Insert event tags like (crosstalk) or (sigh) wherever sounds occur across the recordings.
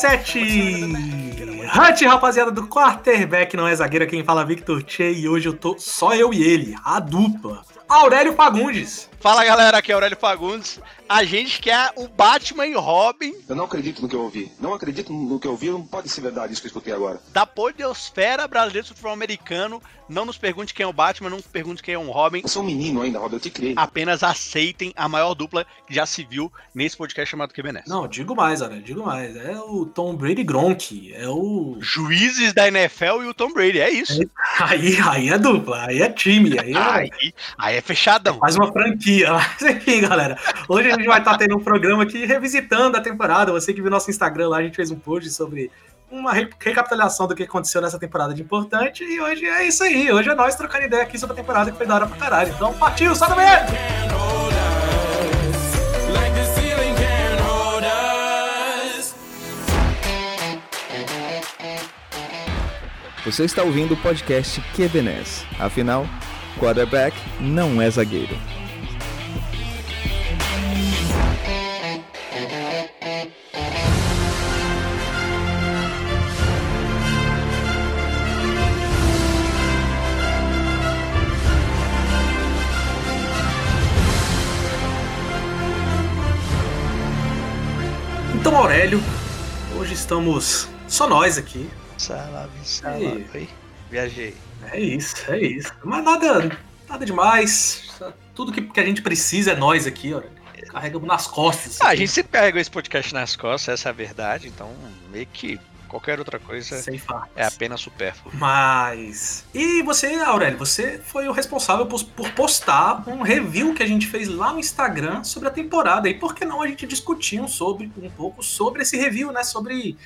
97! Hunt, rapaziada do quarterback, não é zagueira quem fala Victor Che e hoje eu tô só eu e ele, a dupla. Aurélio Fagundes. Fala galera, aqui é Aurélio Fagundes. A gente quer o Batman e Robin. Eu não acredito no que eu ouvi. Não acredito no que eu ouvi, não pode ser verdade isso que eu escutei agora. Da Podosfera Brasileira do Futebol Americano. Não nos pergunte quem é o Batman, não nos pergunte quem é um Robin. Eu sou um menino ainda, Robin, eu te criei. Apenas aceitem a maior dupla que já se viu nesse podcast chamado QBNES. Não, digo mais, Aurélio, digo mais. É o Tom Brady Gronk. É o. Juízes da NFL e o Tom Brady, é isso. Aí, aí é dupla, aí é time. Aí é, Aí, aí é fechadão. faz uma franquia. Mas (laughs) enfim, galera. Hoje a gente vai estar tendo um programa aqui revisitando a temporada. Você que viu nosso Instagram lá, a gente fez um post sobre uma re- recapitulação do que aconteceu nessa temporada de importante. E hoje é isso aí. Hoje é nós trocando ideia aqui sobre a temporada que foi da hora pra caralho. Então partiu, can't hold us. Você está ouvindo o podcast QBNES. Afinal, quarterback não é zagueiro. Então, Aurélio, hoje estamos só nós aqui. Salve, salve. Oi, Viajei. É isso, é isso. Mas nada, nada demais. Tudo que, que a gente precisa é nós aqui, Aurélio. Carregamos nas costas. Ah, a gente sempre carregou esse podcast nas costas, essa é a verdade. Então, meio que qualquer outra coisa Sem é apenas supérfluo. Mas. E você, Aurélio, você foi o responsável por, por postar um review que a gente fez lá no Instagram sobre a temporada. E por que não a gente discutir um, sobre, um pouco sobre esse review, né? Sobre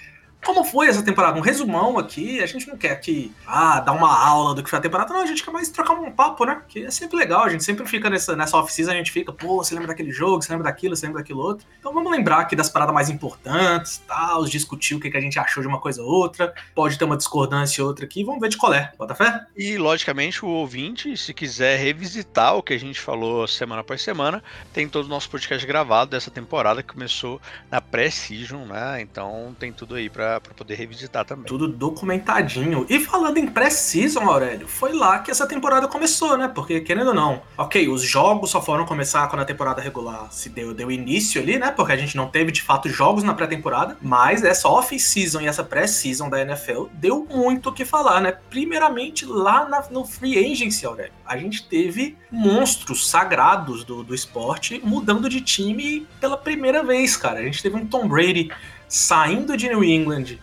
como foi essa temporada. Um resumão aqui. A gente não quer aqui ah, dar uma aula do que foi a temporada, não. A gente quer mais trocar um papo, né? Que é sempre legal. A gente sempre fica nessa, nessa off-season, a gente fica, pô, você lembra daquele jogo, você lembra daquilo, você lembra daquilo outro. Então vamos lembrar aqui das paradas mais importantes, tal, discutir o que, que a gente achou de uma coisa ou outra. Pode ter uma discordância ou outra aqui. Vamos ver de qual é. Bota fé? E, logicamente, o ouvinte, se quiser revisitar o que a gente falou semana após semana, tem todo o nosso podcast gravado dessa temporada que começou na pré-season, né? Então tem tudo aí pra, pra poder revisitar também. Tudo documentadinho. E falando em pré-season, Aurélio, foi lá que essa temporada começou, né? Porque, querendo ou não, ok, os jogos só foram começar quando a temporada regular se deu, deu início ali, né? Porque a gente não teve, de fato, jogos na pré-temporada. Mas essa off-season e essa pré-season da NFL deu muito o que falar, né? Primeiramente, lá na- no Free Agency, Aurélio, a gente teve monstros sagrados do, do esporte mudando de time pela primeira vez, cara. A gente teve um Tom Brady saindo de New England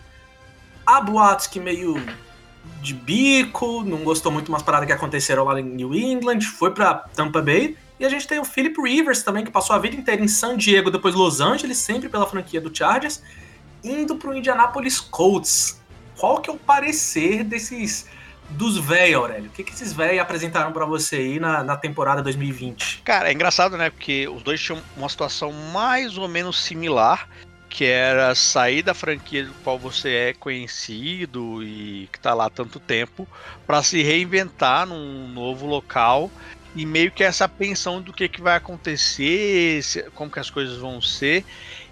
Há boatos que meio de bico, não gostou muito umas paradas que aconteceram lá em New England, foi pra Tampa Bay. E a gente tem o Philip Rivers também, que passou a vida inteira em San Diego, depois Los Angeles, sempre pela franquia do Chargers, indo pro Indianapolis Colts. Qual que é o parecer desses dos véi, Aurélio? O que, que esses véi apresentaram pra você aí na, na temporada 2020? Cara, é engraçado, né? Porque os dois tinham uma situação mais ou menos similar, que era sair da franquia do qual você é conhecido e que tá lá há tanto tempo, para se reinventar num novo local e meio que essa pensão do que, que vai acontecer, se- como que as coisas vão ser.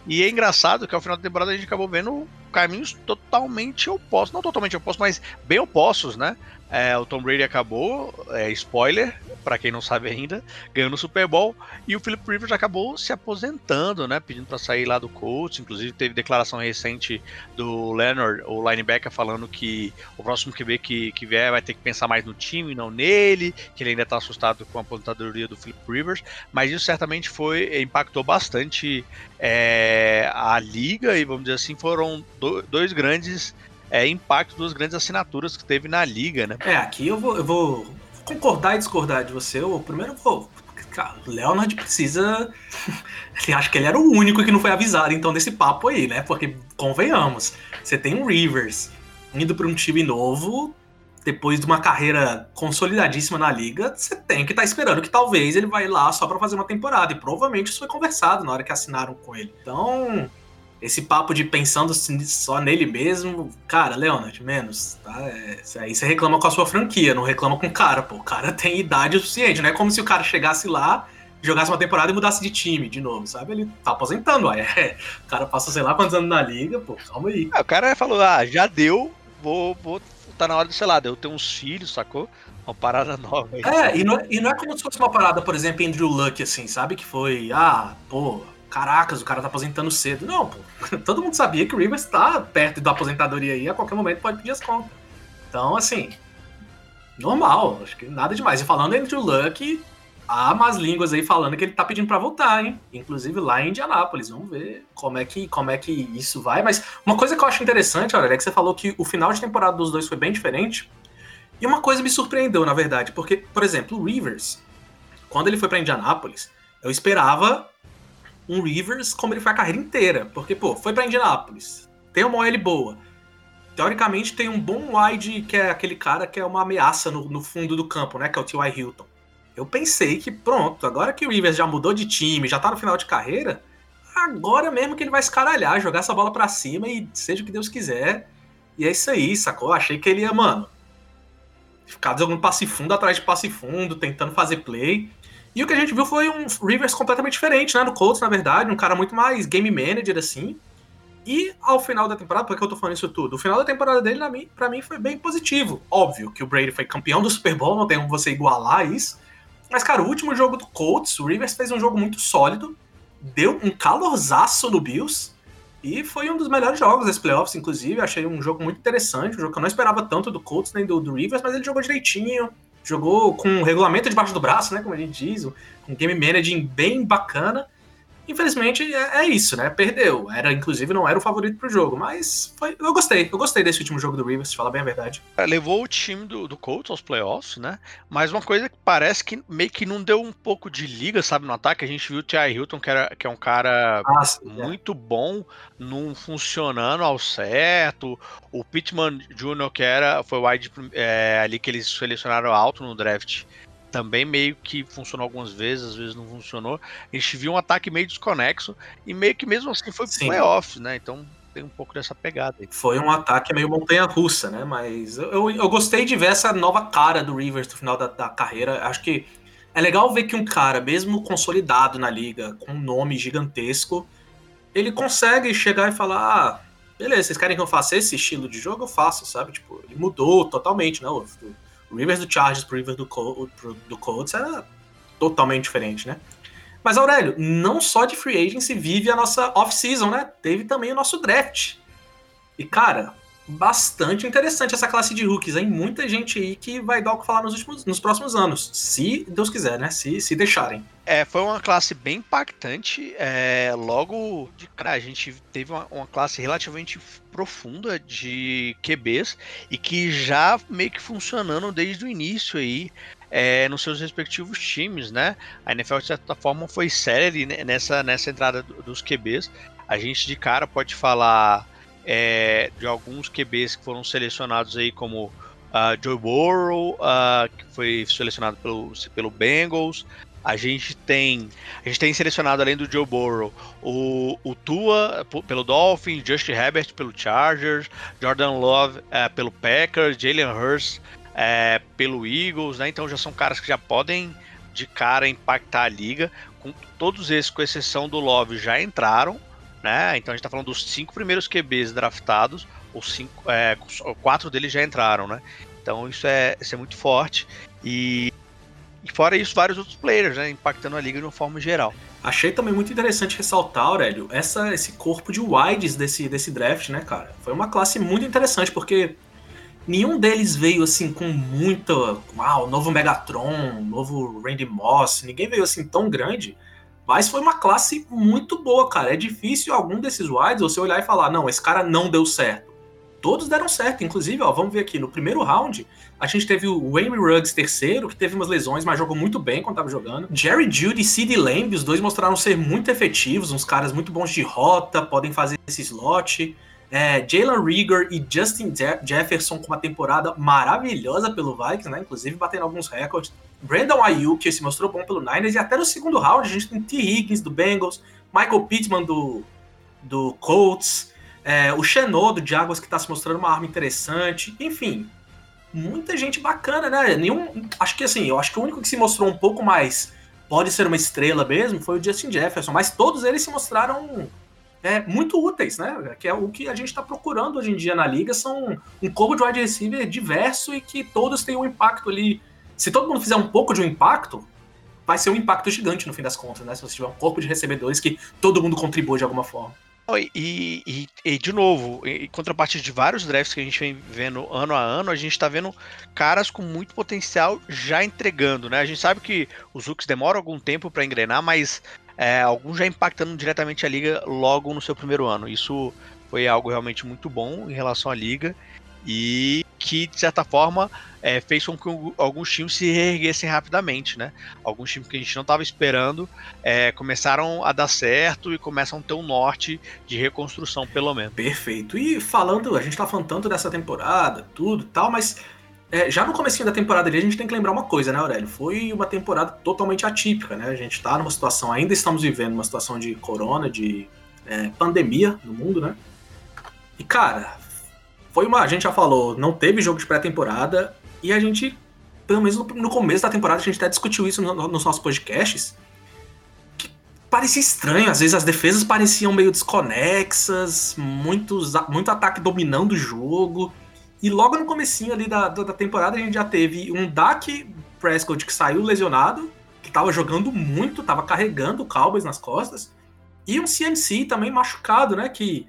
E é engraçado que ao final da temporada a gente acabou vendo caminhos totalmente opostos, não totalmente opostos, mas bem opostos, né? É, o Tom Brady acabou, é, spoiler, pra quem não sabe ainda, ganhando o Super Bowl, e o Philip Rivers acabou se aposentando, né? Pedindo pra sair lá do Colts. Inclusive, teve declaração recente do Leonard, o linebacker, falando que o próximo QB que, que vier vai ter que pensar mais no time, não nele, que ele ainda tá assustado com a aposentadoria do Philip Rivers, mas isso certamente foi impactou bastante é, a liga, e vamos dizer assim, foram do- dois grandes é, impactos, duas grandes assinaturas que teve na liga, né? É, aqui eu vou, eu vou concordar e discordar de você. Eu primeiro vou. Cara, o Leonard precisa. (laughs) Ele acha que ele era o único que não foi avisado, então, desse papo aí, né? Porque, convenhamos, você tem um Rivers indo para um time novo, depois de uma carreira consolidadíssima na liga, você tem que estar esperando que talvez ele vai lá só para fazer uma temporada. E provavelmente isso foi conversado na hora que assinaram com ele. Então, esse papo de pensando só nele mesmo, cara, Leonard, menos, tá? É, isso aí você reclama com a sua franquia, não reclama com o cara, pô. O cara (laughs) tem idade o suficiente, não é como se o cara chegasse lá, jogasse uma temporada e mudasse de time de novo, sabe? Ele tá aposentando, aí. (laughs) É, o cara passa sei lá quantos anos na liga, pô, calma aí. É, o cara falou, ah, já deu, vou, vou. Tá na hora de, sei lá, de eu ter uns filhos, sacou? Uma parada (laughs) nova aí. É, e não, é- e não é como se fosse uma parada, por exemplo, Andrew Luck, assim, sabe? Que foi, ah, pô, caracas, o cara tá aposentando cedo. Não, pô, (laughs) todo mundo sabia que o Rivers tá perto da aposentadoria aí, a qualquer momento pode pedir as contas. Então, assim, normal, acho que nada demais. E falando em Andrew Luck, há más línguas aí falando que ele tá pedindo pra voltar, hein? Inclusive lá em Indianápolis. Vamos ver como é que, como é que isso vai. Mas uma coisa que eu acho interessante, olha, é que você falou que o final de temporada dos dois foi bem diferente. E uma coisa me surpreendeu, na verdade, porque, por exemplo, o Rivers, quando ele foi pra Indianápolis, eu esperava um Rivers como ele foi a carreira inteira. Porque, pô, foi pra Indianápolis, tem uma OL boa. Teoricamente tem um bom wide, que é aquele cara que é uma ameaça no, no fundo do campo, né? Que é o T.Y. Hilton. Eu pensei que, pronto, agora que o Rivers já mudou de time, já tá no final de carreira, agora mesmo que ele vai escaralhar, jogar essa bola pra cima e seja o que Deus quiser. E é isso aí, sacou? Achei que ele ia, mano, ficar jogando passe fundo atrás de passe fundo, tentando fazer play. E o que a gente viu foi um Rivers completamente diferente, né? No Colts, na verdade, um cara muito mais game manager, assim. E ao final da temporada, por que eu tô falando isso tudo? O final da temporada dele, na mim, pra mim, foi bem positivo. Óbvio que o Brady foi campeão do Super Bowl, não tem como você igualar isso. Mas, cara, o último jogo do Colts, o Rivers fez um jogo muito sólido, deu um calorzaço no Bills, e foi um dos melhores jogos desse playoffs, inclusive. Achei um jogo muito interessante, um jogo que eu não esperava tanto do Colts nem do, do Rivers, mas ele jogou direitinho, jogou com um regulamento debaixo do braço, né? Como a gente diz, um game managing bem bacana. Infelizmente é, é isso, né? Perdeu. Era, inclusive, não era o favorito pro jogo, mas foi, eu gostei. Eu gostei desse último jogo do Rivers, fala bem a verdade. É, Levou o time do, do Colts aos playoffs, né? Mas uma coisa que parece que meio que não deu um pouco de liga, sabe, no ataque. A gente viu o T.I. Hilton, que, era, que é um cara Ah, sim, é. muito bom, não funcionando ao certo. O Pittman Jr., que era, foi o wide é, ali que eles selecionaram alto no draft, também meio que funcionou algumas vezes, às vezes não funcionou. A gente viu um ataque meio desconexo e meio que mesmo assim foi pro Sim. playoffs, né? Então tem um pouco dessa pegada aí. Foi um ataque meio montanha-russa, né? Mas eu, eu, eu gostei de ver essa nova cara do Rivers no final da, da carreira. Acho que é legal ver que um cara, mesmo consolidado na liga, com um nome gigantesco, ele consegue chegar e falar: ah, beleza, vocês querem que eu faça esse estilo de jogo? Eu faço, sabe? Tipo, ele mudou totalmente, né? O, Rivers do Chargers pro Rivers do, Col pro, do Colts era totalmente diferente, né? Mas, Aurélio, não só de free agency vive a nossa off-season, né? Teve também o nosso draft. E, cara, bastante interessante essa classe de rookies, hein? Muita gente aí que vai dar o que falar nos, últimos, nos próximos anos. Se Deus quiser, né? Se, se deixarem. É, foi uma classe bem impactante. É, logo de cara, a gente teve uma, uma classe relativamente profunda de QBs e que já meio que funcionando desde o início aí. é, nos seus respectivos times, né? A NFL, de certa forma, foi séria né, nessa, nessa entrada do- dos QBs. A gente de cara pode falar é, de alguns QBs que foram selecionados aí, como ah, Joe Burrow, ah, que foi selecionado pelo, pelo Bengals. A gente tem a gente tem selecionado além do Joe Burrow o, o Tua pelo Dolphins, Justin Herbert pelo Chargers, Jordan Love eh, pelo Packers, Jalen Hurst eh, pelo Eagles, né? Então já são caras que já podem de cara impactar a liga. Com todos esses, com exceção do Love, já entraram, né? Então a gente tá falando dos cinco primeiros QBs draftados, os cinco, é, quatro deles já entraram, né? Então isso é, isso é muito forte. E, e fora isso, vários outros players, né? Impactando a liga de uma forma geral. Achei também muito interessante ressaltar, Aurélio, essa, esse corpo de wides desse, desse draft, né, cara? Foi uma classe muito interessante, porque nenhum deles veio assim com muita. Uau, novo Megatron, novo Randy Moss, ninguém veio assim tão grande. Mas foi uma classe muito boa, cara. É difícil algum desses wides você olhar e falar: não, esse cara não deu certo. Todos deram certo, inclusive, ó, vamos ver aqui, no primeiro round, a gente teve o Wayne Ruggs terceiro, que teve umas lesões, mas jogou muito bem quando tava jogando. Jerry Judy e Sid Lamb, os dois mostraram ser muito efetivos, uns caras muito bons de rota, podem fazer esse slot. É, Jalen Rieger e Justin Je- Jefferson com uma temporada maravilhosa pelo Vikings, né? Inclusive batendo alguns recordes. Brandon Ayuk, que se mostrou bom pelo Niners, e até no segundo round a gente tem T. Higgins do Bengals, Michael Pittman do, do Colts, é, o Chenot do Jaguars que tá se mostrando uma arma interessante, enfim, muita gente bacana, né? Nenhum, acho que assim, eu acho que o único que se mostrou um pouco mais pode ser uma estrela mesmo, foi o Justin Jefferson, mas todos eles se mostraram é, muito úteis, né? Que é o que a gente está procurando hoje em dia na liga, são um corpo de wide receiver diverso e que todos têm um impacto ali. Se todo mundo fizer um pouco de um impacto, vai ser um impacto gigante no fim das contas, né? Se você tiver um corpo de recebedores que todo mundo contribui de alguma forma. E, e, e, de novo, em contrapartida de vários drafts que a gente vem vendo ano a ano, a gente tá vendo caras com muito potencial já entregando, né? A gente sabe que os hooks demoram algum tempo para engrenar, mas é, alguns já impactando diretamente a liga logo no seu primeiro ano. Isso foi algo realmente muito bom em relação à liga e que, de certa forma, é, fez com que alguns times se reerguessem rapidamente, né? Alguns times que a gente não estava esperando é, começaram a dar certo e começam a ter um norte de reconstrução, pelo menos. Perfeito. E falando, a gente está falando tanto dessa temporada, tudo tal, mas é, já no começo da temporada ali, a gente tem que lembrar uma coisa, né, Aurélio? Foi uma temporada totalmente atípica, né? A gente está numa situação, ainda estamos vivendo uma situação de corona, de é, pandemia no mundo, né? E, cara, foi uma. A gente já falou, não teve jogo de pré-temporada, e a gente, pelo menos no, começo da temporada, a gente até discutiu isso no, nos nossos podcasts. Que parecia estranho, às vezes as defesas pareciam meio desconexas, muitos, muito ataque dominando o jogo. E logo no comecinho ali da, da temporada a gente já teve um Dak Prescott que saiu lesionado, que tava jogando muito, tava carregando o Cowboys nas costas, e um CMC também machucado, né, que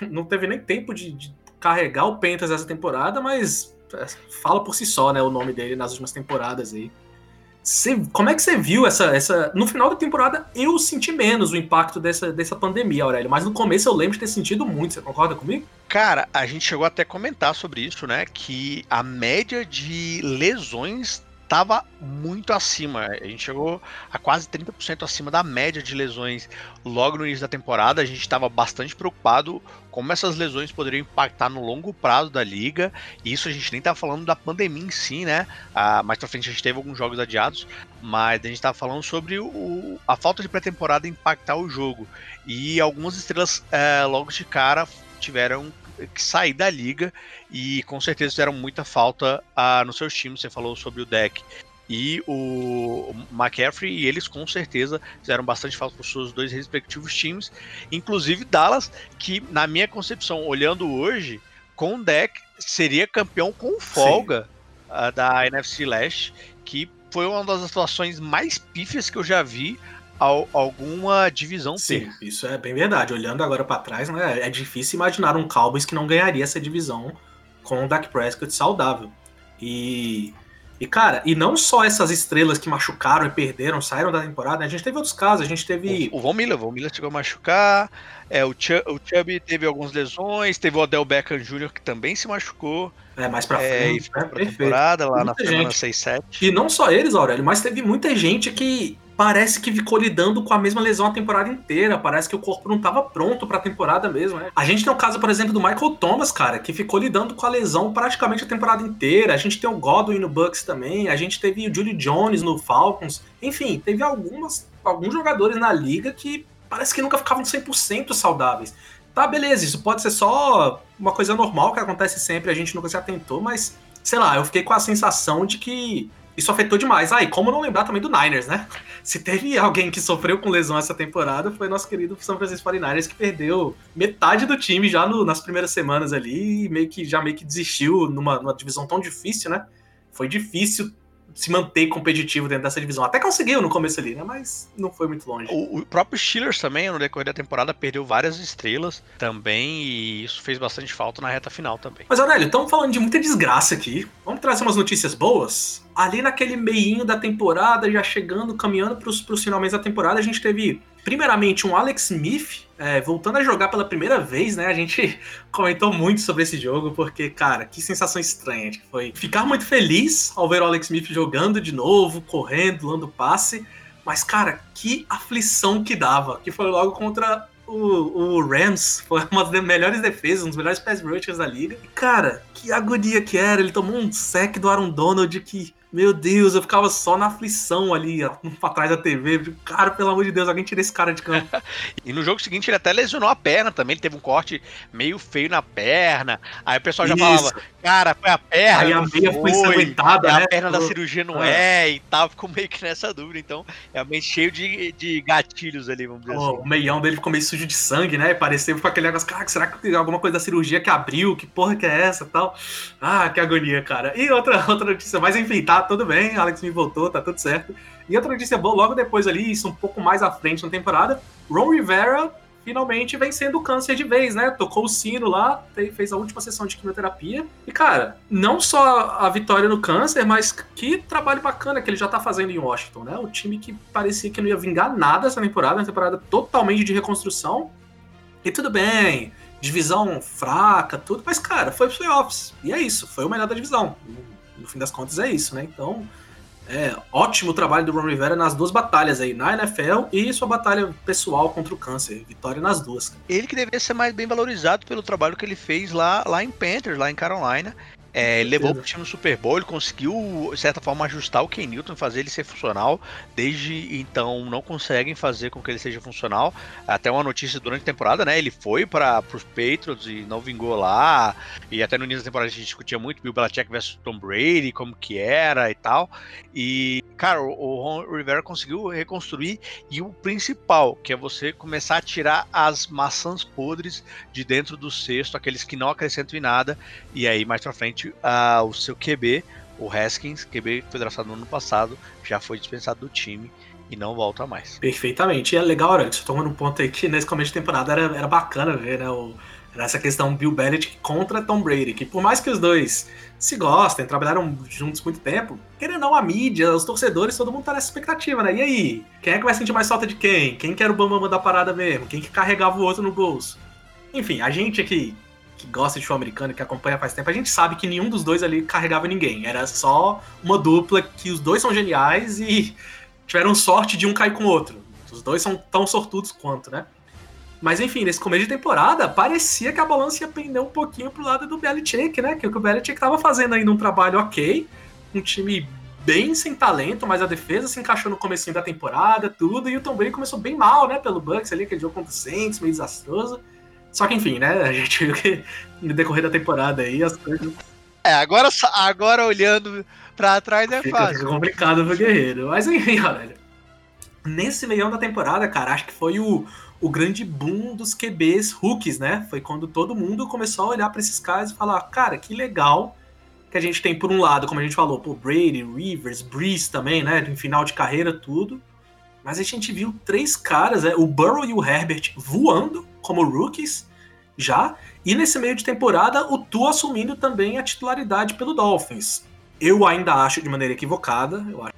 (laughs) não teve nem tempo de, de carregar o Pentas essa temporada, mas é, fala por si só, né, o nome dele nas últimas temporadas aí. Cê, como é que você viu essa, essa. No final da temporada, eu senti menos o impacto dessa, dessa pandemia, Aurélio. Mas no começo eu lembro de ter sentido muito. Você concorda comigo? Cara, a gente chegou até a comentar sobre isso, né? Que a média de lesões estava muito acima. A gente chegou a quase 30% acima da média de lesões logo no início da temporada. A gente estava bastante preocupado como essas lesões poderiam impactar no longo prazo da liga. E isso a gente nem estava falando da pandemia em si, né? Ah, mais pra frente a gente teve alguns jogos adiados, mas a gente estava falando sobre o, a falta de pré-temporada impactar o jogo. E algumas estrelas é, logo de cara tiveram sair da liga e com certeza fizeram muita falta uh, nos seus times. Você falou sobre o deck e o McCaffrey, e eles com certeza fizeram bastante falta para os seus dois respectivos times, inclusive Dallas, que na minha concepção, olhando hoje, com o deck seria campeão com folga uh, da NFC Leste, que foi uma das atuações mais pífias que eu já vi alguma divisão Sim, ter. isso é bem verdade. Olhando agora para trás, né, é difícil imaginar um Cowboys que não ganharia essa divisão com o Dak Prescott saudável. E, e cara, e não só essas estrelas que machucaram e perderam, saíram da temporada, né, a gente teve outros casos, a gente teve... O, o Von Miller, o Von Miller chegou a machucar, é, o, Ch o Chubb teve algumas lesões, teve o Odell Beckham Jr. que também se machucou. É, mais pra é, frente, é, né? pra temporada, lá muita na semana 6-7. E não só eles, Aurélio, mas teve muita gente que parece que ficou lidando com a mesma lesão a temporada inteira. Parece que o corpo não estava pronto para a temporada mesmo. Né? A gente tem o caso, por exemplo, do Michael Thomas, cara, que ficou lidando com a lesão praticamente a temporada inteira. A gente tem o Godwin no Bucks também. A gente teve o Julie Jones no Falcons. Enfim, teve algumas, alguns jogadores na liga que parece que nunca ficavam 100% saudáveis. Tá, beleza, isso pode ser só uma coisa normal que acontece sempre, a gente nunca se atentou, mas sei lá, eu fiquei com a sensação de que isso afetou demais. Ah, e como não lembrar também do Niners, né? Se teve alguém que sofreu com lesão essa temporada, foi nosso querido São Francisco 49ers, que perdeu metade do time já no, nas primeiras semanas ali, e meio que já meio que desistiu numa, numa divisão tão difícil, né? Foi difícil se manter competitivo dentro dessa divisão. Até conseguiu no começo ali, né? Mas não foi muito longe. O, o próprio Steelers também, no decorrer da temporada, perdeu várias estrelas também, e isso fez bastante falta na reta final também. Mas, Aurélio, estamos falando de muita desgraça aqui. Vamos trazer umas notícias boas? Ali naquele meinho da temporada, já chegando, caminhando para os finalmente da temporada, a gente teve primeiramente um Alex Smith é, voltando a jogar pela primeira vez, né? A gente (laughs) comentou muito sobre esse jogo, porque, cara, que sensação estranha que foi. Ficar muito feliz ao ver o Alex Smith jogando de novo, correndo, dando passe. Mas, cara, que aflição que dava. Que foi logo contra o, o Rams. (laughs) Foi uma das melhores defesas, um dos melhores pass rushers da liga. E, cara, que agonia que era. Ele tomou um sec do Aaron Donald que Meu Deus, eu ficava só na aflição ali, pra (laughs) trás da TV. Cara, pelo amor de Deus, alguém tira esse cara de campo. (laughs) E no jogo seguinte ele até lesionou a perna também, ele teve um corte meio feio na perna. Aí o pessoal já Isso. falava, cara, foi a perna. Aí a meia foi ensanguentada, é né? A perna da cirurgia não Ah. é e tal, ficou meio que nessa dúvida. Então, realmente cheio de, de gatilhos ali, vamos dizer assim. o meião dele ficou meio sujo de sangue, né? Parecia com aquele negócio, cara, será que tem alguma coisa da cirurgia que abriu? Que porra que é essa tal? Ah, que agonia, cara. E outra, (laughs) outra notícia, mas enfim, tá tudo bem, Alex me voltou, tá tudo certo. E outra notícia boa, logo depois ali, isso um pouco mais à frente na temporada, Ron Rivera finalmente vencendo o câncer de vez, né? Tocou o sino lá, fe- fez a última sessão de quimioterapia. E, cara, não só a vitória no câncer, mas que trabalho bacana que ele já tá fazendo em Washington, né? O time que parecia que não ia vingar nada essa temporada, uma temporada totalmente de reconstrução. E tudo bem, divisão fraca, tudo, mas, cara, foi playoffs. E é isso, foi o melhor da divisão. No- fim das contas é isso, né? Então, é ótimo trabalho do Ron Rivera nas duas batalhas aí, na NFL e sua batalha pessoal contra o câncer. Vitória nas duas. Ele que deveria ser mais bem valorizado pelo trabalho que ele fez lá, lá em Panthers, lá em Carolina. É, ele levou o time no Super Bowl, ele conseguiu, de certa forma, ajustar o Ken Newton, fazer ele ser funcional. Desde então, não conseguem fazer com que ele seja funcional. Até uma notícia durante a temporada, né? Ele foi para os Patriots e não vingou lá. E até no início da temporada a gente discutia muito Bill Belichick versus Tom Brady, como que era e tal. E, cara, o Ron Rivera conseguiu reconstruir. E o principal, que é você começar a tirar as maçãs podres de dentro do cesto, aqueles que não acrescentam em nada. E aí, mais pra frente, ah, o seu QB, o Haskins, QB que foi draftado no ano passado, já foi dispensado do time e não volta mais. Perfeitamente. E é legal, olha, você tocando um ponto aí que nesse começo de temporada era, era bacana ver, né? O, essa questão Bill Belichick contra Tom Brady, que por mais que os dois se gostem, trabalharam juntos muito tempo, querendo ou não, a mídia, os torcedores, todo mundo tá nessa expectativa, né? E aí? Quem é que vai sentir mais falta de quem? Quem que era o bambam da parada mesmo? Quem que carregava o outro no bolso? Enfim, a gente aqui que gosta de futebol americano, que acompanha faz tempo, a gente sabe que nenhum dos dois ali carregava ninguém. Era só uma dupla que os dois são geniais e tiveram sorte de um cair com o outro. Os dois são tão sortudos quanto, né? Mas enfim, nesse começo de temporada, parecia que a balança ia pender um pouquinho pro lado do Belichick, né? Que o que o Belichick tava fazendo ainda um trabalho ok, um time bem sem talento, mas a defesa se encaixou no comecinho da temporada, tudo, e o Tom Brady começou bem mal, né, pelo Bucks ali, aquele jogo contra o Saints, meio desastroso. Só que enfim, né, a gente viu que no decorrer da temporada aí as coisas É, agora, agora olhando pra trás é Fica, fica complicado pro Guerreiro. Mas enfim, olha. Nesse meião da temporada, cara, acho que foi o, o grande boom dos QBs rookies, né? Foi quando todo mundo começou a olhar pra esses caras e falar, cara, que legal que a gente tem por um lado, como a gente falou, pô, Brady, Rivers, Breeze também, né? Em final de carreira, tudo. Mas a gente viu três caras, né? o Burrow e o Herbert voando como rookies já. E nesse meio de temporada, o Tu assumindo também a titularidade pelo Dolphins. Eu ainda acho de maneira equivocada. Eu acho.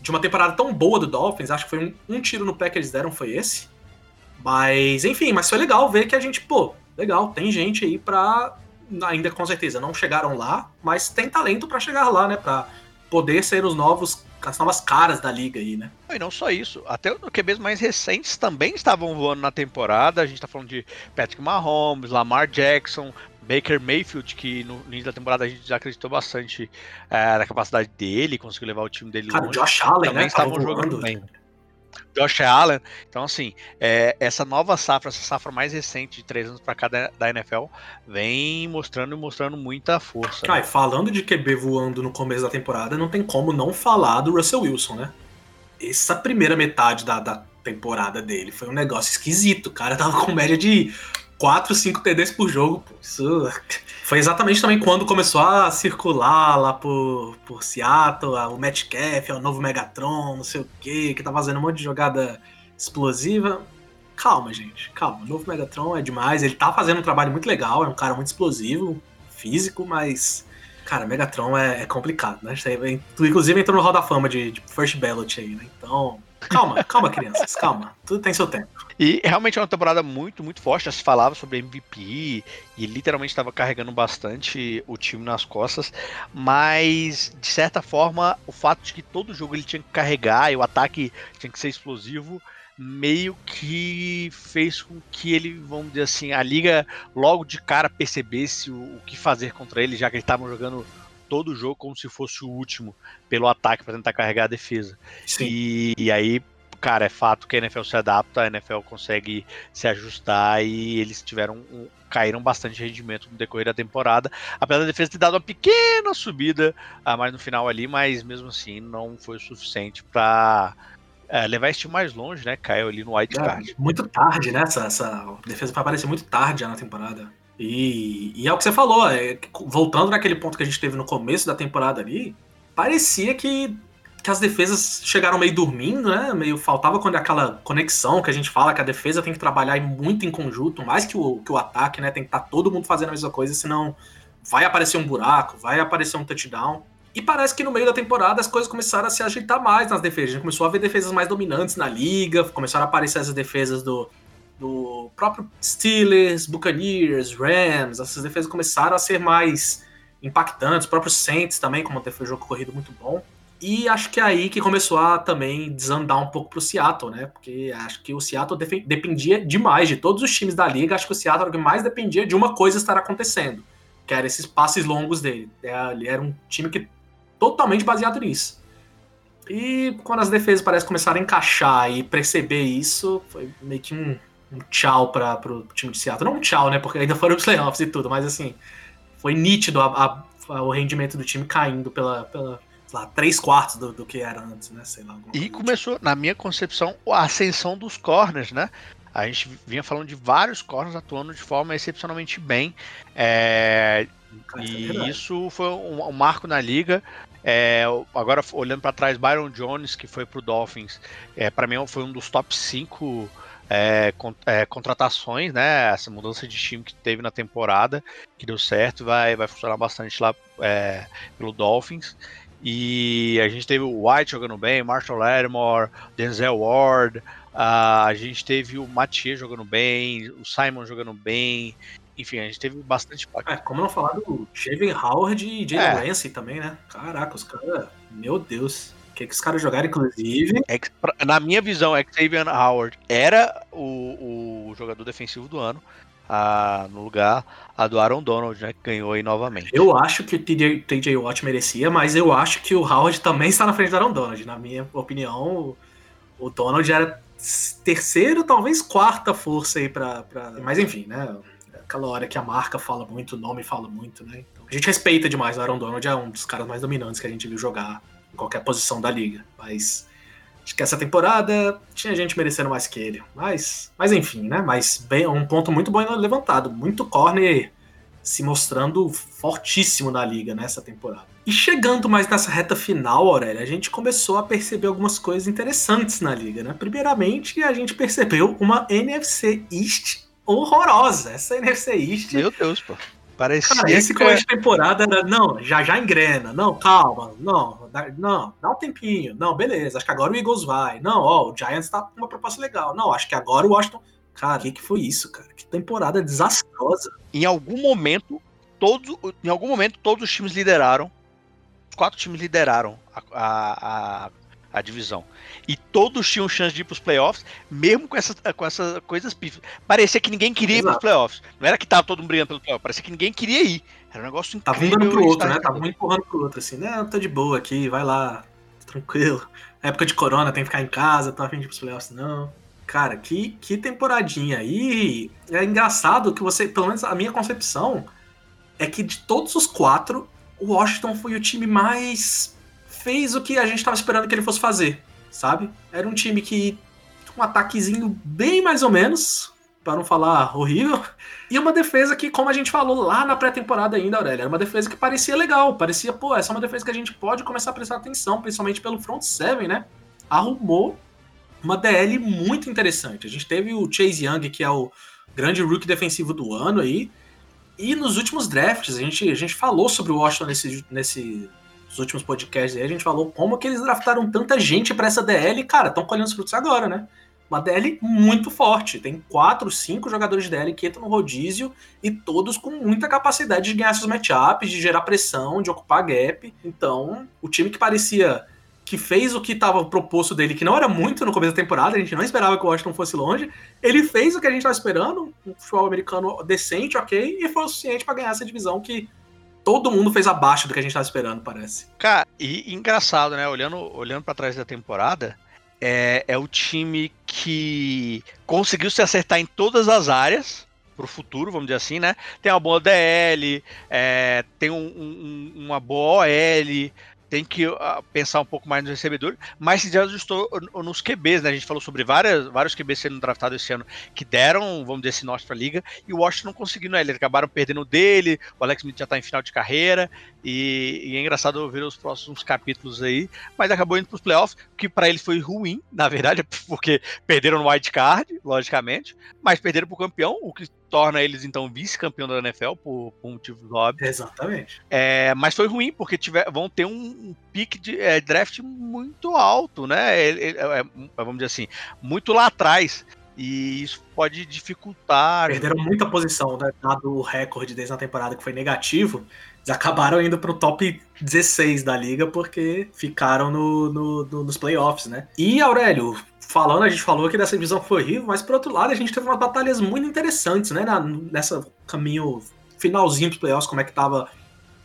De uma temporada tão boa do Dolphins, acho que foi um, um tiro no pé que eles deram, foi esse. Mas, enfim, mas foi legal ver que a gente, pô, legal, tem gente aí pra. Ainda com certeza não chegaram lá, mas tem talento pra chegar lá, né? Pra poder ser os novos, as novas caras da liga aí, né? E não só isso, até os QBs mais recentes também estavam voando na temporada. A gente tá falando de Patrick Mahomes, Lamar Jackson, Baker Mayfield, que no início da temporada a gente já acreditou bastante é, na capacidade dele, conseguiu levar o time dele Cara, longe. Josh Allen, também né? estavam tava jogando bem. Josh Allen. Então, assim, é, essa nova safra, essa safra mais recente de três anos para cá da, da, NFL, vem mostrando e mostrando muita força. Cara, falando de QB voando no começo da temporada, não tem como não falar do Russell Wilson, né? Essa primeira metade da, da temporada dele foi um negócio esquisito. O cara tava com média de 4, 5 TDs por jogo. Isso foi exatamente também quando começou a circular lá por, por Seattle, o Metcalf, o novo Megatron, não sei o que, que tá fazendo um monte de jogada explosiva. Calma, gente, calma. O novo Megatron é demais. Ele tá fazendo um trabalho muito legal, é um cara muito explosivo, físico, mas. Cara, Megatron é, é complicado, né? Inclusive, entrou no Hall da Fama de, de First Ballot aí, né? Então. Calma, calma, crianças, calma. Tudo tem seu tempo. E realmente é uma temporada muito, muito forte. Já se falava sobre MVP e literalmente estava carregando bastante o time nas costas. Mas, de certa forma, o fato de que todo jogo ele tinha que carregar e o ataque tinha que ser explosivo, meio que fez com que ele, vamos dizer assim, a liga logo de cara percebesse o, o que fazer contra ele, já que eles estavam jogando todo o jogo como se fosse o último pelo ataque para tentar carregar a defesa. Sim. E, e aí, cara, é fato que a NFL se adapta, a NFL consegue se ajustar e eles tiveram um, caíram bastante de rendimento no decorrer da temporada, apesar da defesa ter dado uma pequena subida ah, mais no final ali, mas mesmo assim não foi o suficiente para é, levar esse time mais longe, né? Caiu ali no white card. É, muito tarde, né? Essa, essa defesa vai aparecer muito tarde já na temporada. E, e é o que você falou, é, voltando naquele ponto que a gente teve no começo da temporada ali, parecia que, que as defesas chegaram meio dormindo, né? Meio faltava quando aquela conexão que a gente fala que a defesa tem que trabalhar muito em conjunto, mais que o, que o ataque, né? Tem que estar tá todo mundo fazendo a mesma coisa, senão vai aparecer um buraco, vai aparecer um touchdown. E parece que no meio da temporada as coisas começaram a se ajeitar mais nas defesas. A gente começou a ver defesas mais dominantes na liga, começaram a aparecer as defesas do, do próprio Steelers, Buccaneers, Rams. Essas defesas começaram a ser mais impactantes. O próprio Saints também, como teve um jogo corrido muito bom. E acho que é aí que começou a também desandar um pouco pro Seattle, né? Porque acho que o Seattle dependia demais de todos os times da liga. Acho que o Seattle era o que mais dependia de uma coisa estar acontecendo, que era esses passes longos dele. É, ele era um time que totalmente baseado nisso. E quando as defesas parecem começar a encaixar e perceber isso, foi meio que um, um tchau para o time de Seattle. Não um tchau, né? Porque ainda foram os playoffs e tudo, mas assim, foi nítido a, a, a, o rendimento do time caindo pela, pela lá, três quartos do, do, que era antes, né? Sei lá. E começou, na minha concepção, a ascensão dos corners, né? A gente vinha falando de vários corners atuando de forma excepcionalmente bem. É, e é isso foi um, um, marco na liga. É, agora, olhando para trás, Byron Jones, que foi pro Dolphins, é, para mim foi um dos top 5 é, é, contratações, né? Essa mudança de time que teve na temporada, que deu certo, vai, vai funcionar bastante lá é, pelo Dolphins. E a gente teve o White jogando bem, Marshall Lattimore, Denzel Ward, uh, a gente teve o Mathieu jogando bem, o Simon jogando bem, enfim, a gente teve bastante impacto. É, como não falar do Javen Howard e Jalen é. Lance também, né? Caraca, os caras. Meu Deus. Que, que os caras jogaram, inclusive? É na minha visão, é que Xavier Howard era o, o jogador defensivo do ano. A, no lugar a do Aaron Donald, né, que ganhou aí novamente. Eu acho que o TJ, TJ Watt merecia, mas eu acho que o Howard também está na frente do Aaron Donald. Na minha opinião, o, o Donald era terceiro, talvez quarta força aí para. Pra... Mas enfim, né? aquela hora que a marca fala muito, o nome fala muito, né? Então, a gente respeita demais o Aaron Donald, é um dos caras mais dominantes que a gente viu jogar qualquer posição da liga. Mas acho que essa temporada tinha gente merecendo mais que ele. Mas, mas enfim, né? Mas bem, um ponto muito bom levantado. Muito corner se mostrando fortíssimo na liga nessa temporada. E chegando mais nessa reta final, Aurélia, a gente começou a perceber algumas coisas interessantes na liga, né? Primeiramente, a gente percebeu uma NFC East horrorosa. Essa NFC East. Meu Deus, pô. Parecia Cara, esse que... começo de temporada era, não, já já engrena, não, calma, não, dá, não, dá um tempinho, não, beleza, acho que agora o Eagles vai, não, ó, o Giants tá com uma proposta legal, não, acho que agora o Washington, cara, o que, que foi isso, cara, que temporada desastrosa. Em algum momento, todos, em algum momento, todos os times lideraram, os quatro times lideraram a, a, a a divisão. E todos tinham chance de ir pros playoffs, mesmo com essas, com essas coisas pífias. Parecia que ninguém queria Exato. ir pros playoffs. Não era que tava todo mundo brigando pelo playoff, parecia que ninguém queria ir. Era um negócio incrível. Tava um pro outro, né? Tava um empurrando pro outro, assim, né? Tô de boa aqui, vai lá, tranquilo. época de corona, tem que ficar em casa, tô afim de ir pros playoffs, não. Cara, que, que temporadinha aí. É engraçado que você, pelo menos a minha concepção, é que de todos os quatro, o Washington foi o time mais fez o que a gente estava esperando que ele fosse fazer, sabe? Era um time que um ataquezinho bem mais ou menos, para não falar horrível, (laughs) e uma defesa que, como a gente falou lá na pré-temporada ainda, Aurélia, era uma defesa que parecia legal, parecia, pô, essa é uma defesa que a gente pode começar a prestar atenção, principalmente pelo front seven, né? Arrumou uma DL muito interessante. A gente teve o Chase Young, que é o grande rookie defensivo do ano aí, e nos últimos drafts, a gente, a gente falou sobre o Washington nesse, nesse, nos últimos podcasts aí, a gente falou como que eles draftaram tanta gente para essa DL cara, estão colhendo os frutos agora, né? Uma DL muito forte. Tem quatro, cinco jogadores de DL que entram no rodízio e todos com muita capacidade de ganhar seus matchups, de gerar pressão, de ocupar gap. Então, o time que parecia que fez o que estava proposto dele, que não era muito no começo da temporada, a gente não esperava que o Washington fosse longe. Ele fez o que a gente estava esperando, um futebol americano decente, ok, e foi o suficiente para ganhar essa divisão que todo mundo fez abaixo do que a gente tava esperando, parece. Cara, e engraçado, né? Olhando, olhando para trás da temporada, é, é o time que conseguiu se acertar em todas as áreas pro futuro, vamos dizer assim, né? Tem uma boa DL, é, tem um, um, uma boa OL, tem que uh, pensar um pouco mais nos recebedores, mas se já ajustou nos QBs, né? A gente falou sobre várias, vários QBs sendo draftados esse ano que deram, vamos dizer, esse norte para a liga, e o Washington não conseguiu, né? Eles acabaram perdendo o dele, o Alex Smith já está em final de carreira, e, e, é engraçado ver os próximos capítulos aí, mas acabou indo para os playoffs, que para eles foi ruim, (laughs) na verdade, porque perderam no wild card, logicamente, mas perderam para o campeão, o que torna eles então vice-campeão da NFL por, por motivos óbvios. Exatamente. É, mas foi ruim porque tiver, vão ter um, um pique de é, draft muito alto, né? É, é, é, vamos dizer assim, muito lá atrás. E isso pode dificultar. Perderam muita posição, né? Dado o recorde desde a temporada que foi negativo. Eles acabaram indo pro top 16 da liga porque ficaram no, no, no, nos playoffs, né? E, Aurélio, falando, a gente falou que dessa divisão foi horrível, mas por outro lado, a gente teve umas batalhas muito interessantes, né? Na, nessa caminho finalzinho dos playoffs, como é que tava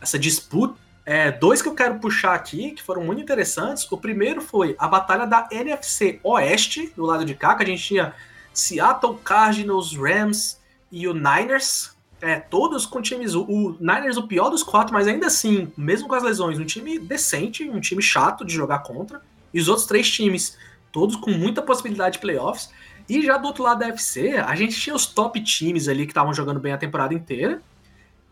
essa disputa. É, dois que eu quero puxar aqui, que foram muito interessantes. O primeiro foi a batalha da NFC Oeste, do lado de cá, que a gente tinha Seattle Cardinals, Rams e o Niners. É, todos com times. O, o Niners, o pior dos quatro, mas ainda assim, mesmo com as lesões, um time decente, um time chato de jogar contra. E os outros três times todos com muita possibilidade de playoffs. E já do outro lado da FC, a gente tinha os top times ali que estavam jogando bem a temporada inteira.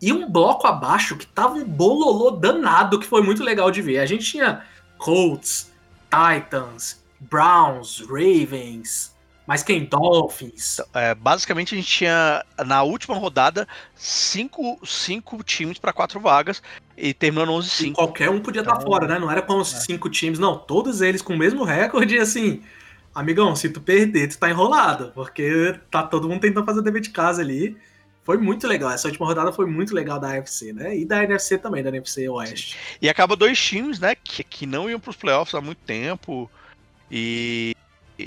E um bloco abaixo que tava um bololô danado, que foi muito legal de ver. A gente tinha Colts, Titans, Browns, Ravens, mas quem? Dolphins. É, basicamente a gente tinha na última rodada cinco, cinco times para quatro vagas e terminando 11 5. Qualquer um podia estar então, fora, né? Não era com os é. cinco times, não. Todos eles com o mesmo recorde, assim. Amigão, se tu perder, tu tá enrolado, porque tá todo mundo tentando fazer dever de casa ali. Foi muito legal. Essa última rodada foi muito legal da AFC, né? E da NFC também, da NFC Oeste. E acaba dois times, né, que, que não iam pros playoffs há muito tempo. E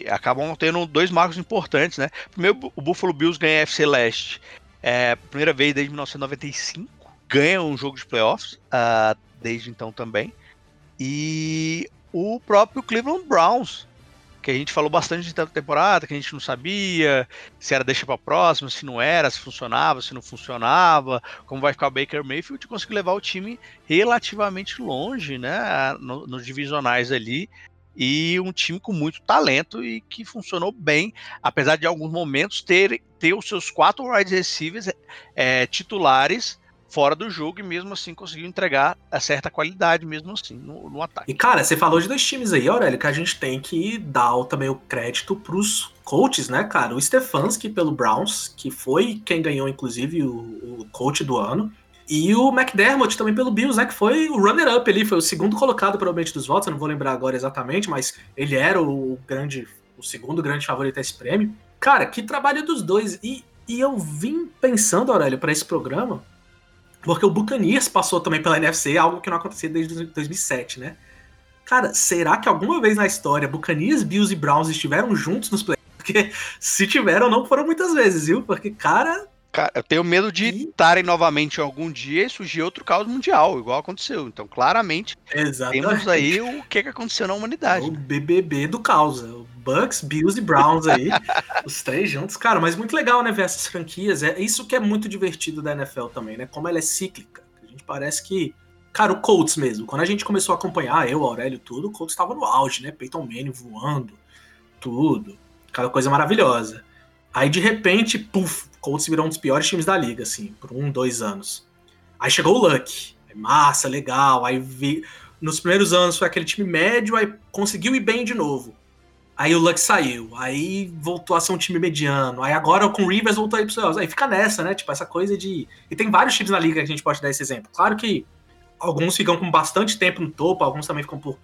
acabam tendo dois marcos importantes, né? Primeiro, o Buffalo Bills ganha a FC Leste. É, primeira vez desde 1995. Ganha um jogo de playoffs uh, desde então também. E o próprio Cleveland Browns, que a gente falou bastante de temporada, que a gente não sabia se era deixa para próxima, se não era, se funcionava, se não funcionava, como vai ficar o Baker Mayfield, conseguiu levar o time relativamente longe, né, nos divisionais ali, e um time com muito talento e que funcionou bem, apesar de alguns momentos ter, ter os seus quatro wide receivers é, titulares fora do jogo e mesmo assim conseguiu entregar a certa qualidade mesmo assim no, no, ataque. E cara, você falou de dois times aí, Aurélio, que a gente tem que dar também o crédito pros coaches, né, cara? O Stefanski pelo Browns, que foi quem ganhou inclusive o, o coach do ano, e o McDermott também pelo Bills, né? Que foi o runner-up ali, foi o segundo colocado provavelmente dos votos, eu não vou lembrar agora exatamente, mas ele era o grande, o segundo grande favorito a esse prêmio. Cara, que trabalho dos dois. E, e eu vim pensando, Aurélio, para esse programa, porque o Buccaneers passou também pela NFC, algo que não acontecia desde 2007, né? Cara, será que alguma vez na história Buccaneers, Bills e Browns estiveram juntos nos playoffs? Porque se tiveram, não foram muitas vezes, viu? Porque, cara, Cara, eu tenho medo de estarem novamente algum dia e surgir outro caos mundial, igual aconteceu. Então, claramente, Exatamente. temos aí o que, que aconteceu na humanidade. O BBB do caos. É o Bucks, Bills e Browns aí. (laughs) os três juntos. Cara, mas muito legal, né, ver essas franquias. É isso que é muito divertido da NFL também, né? Como ela é cíclica. A gente parece que. Cara, o Colts mesmo. Quando a gente começou a acompanhar, eu, Aurélio, tudo, o Colts estava no auge, né? Peyton Manning voando, tudo. Aquela coisa maravilhosa. Aí, de repente, puf, Colts virou um dos piores times da liga, assim, por um, dois anos. Aí chegou o Luck. Massa, legal. Aí vi... nos primeiros anos foi aquele time médio, aí conseguiu ir bem de novo. Aí o Luck saiu, aí voltou a ser um time mediano. Aí agora com o Rivers voltou aí pro playoffs. Aí fica nessa, né? Tipo, essa coisa de. E tem vários times na liga que a gente pode dar esse exemplo. Claro que alguns ficam com bastante tempo no topo, alguns também ficam por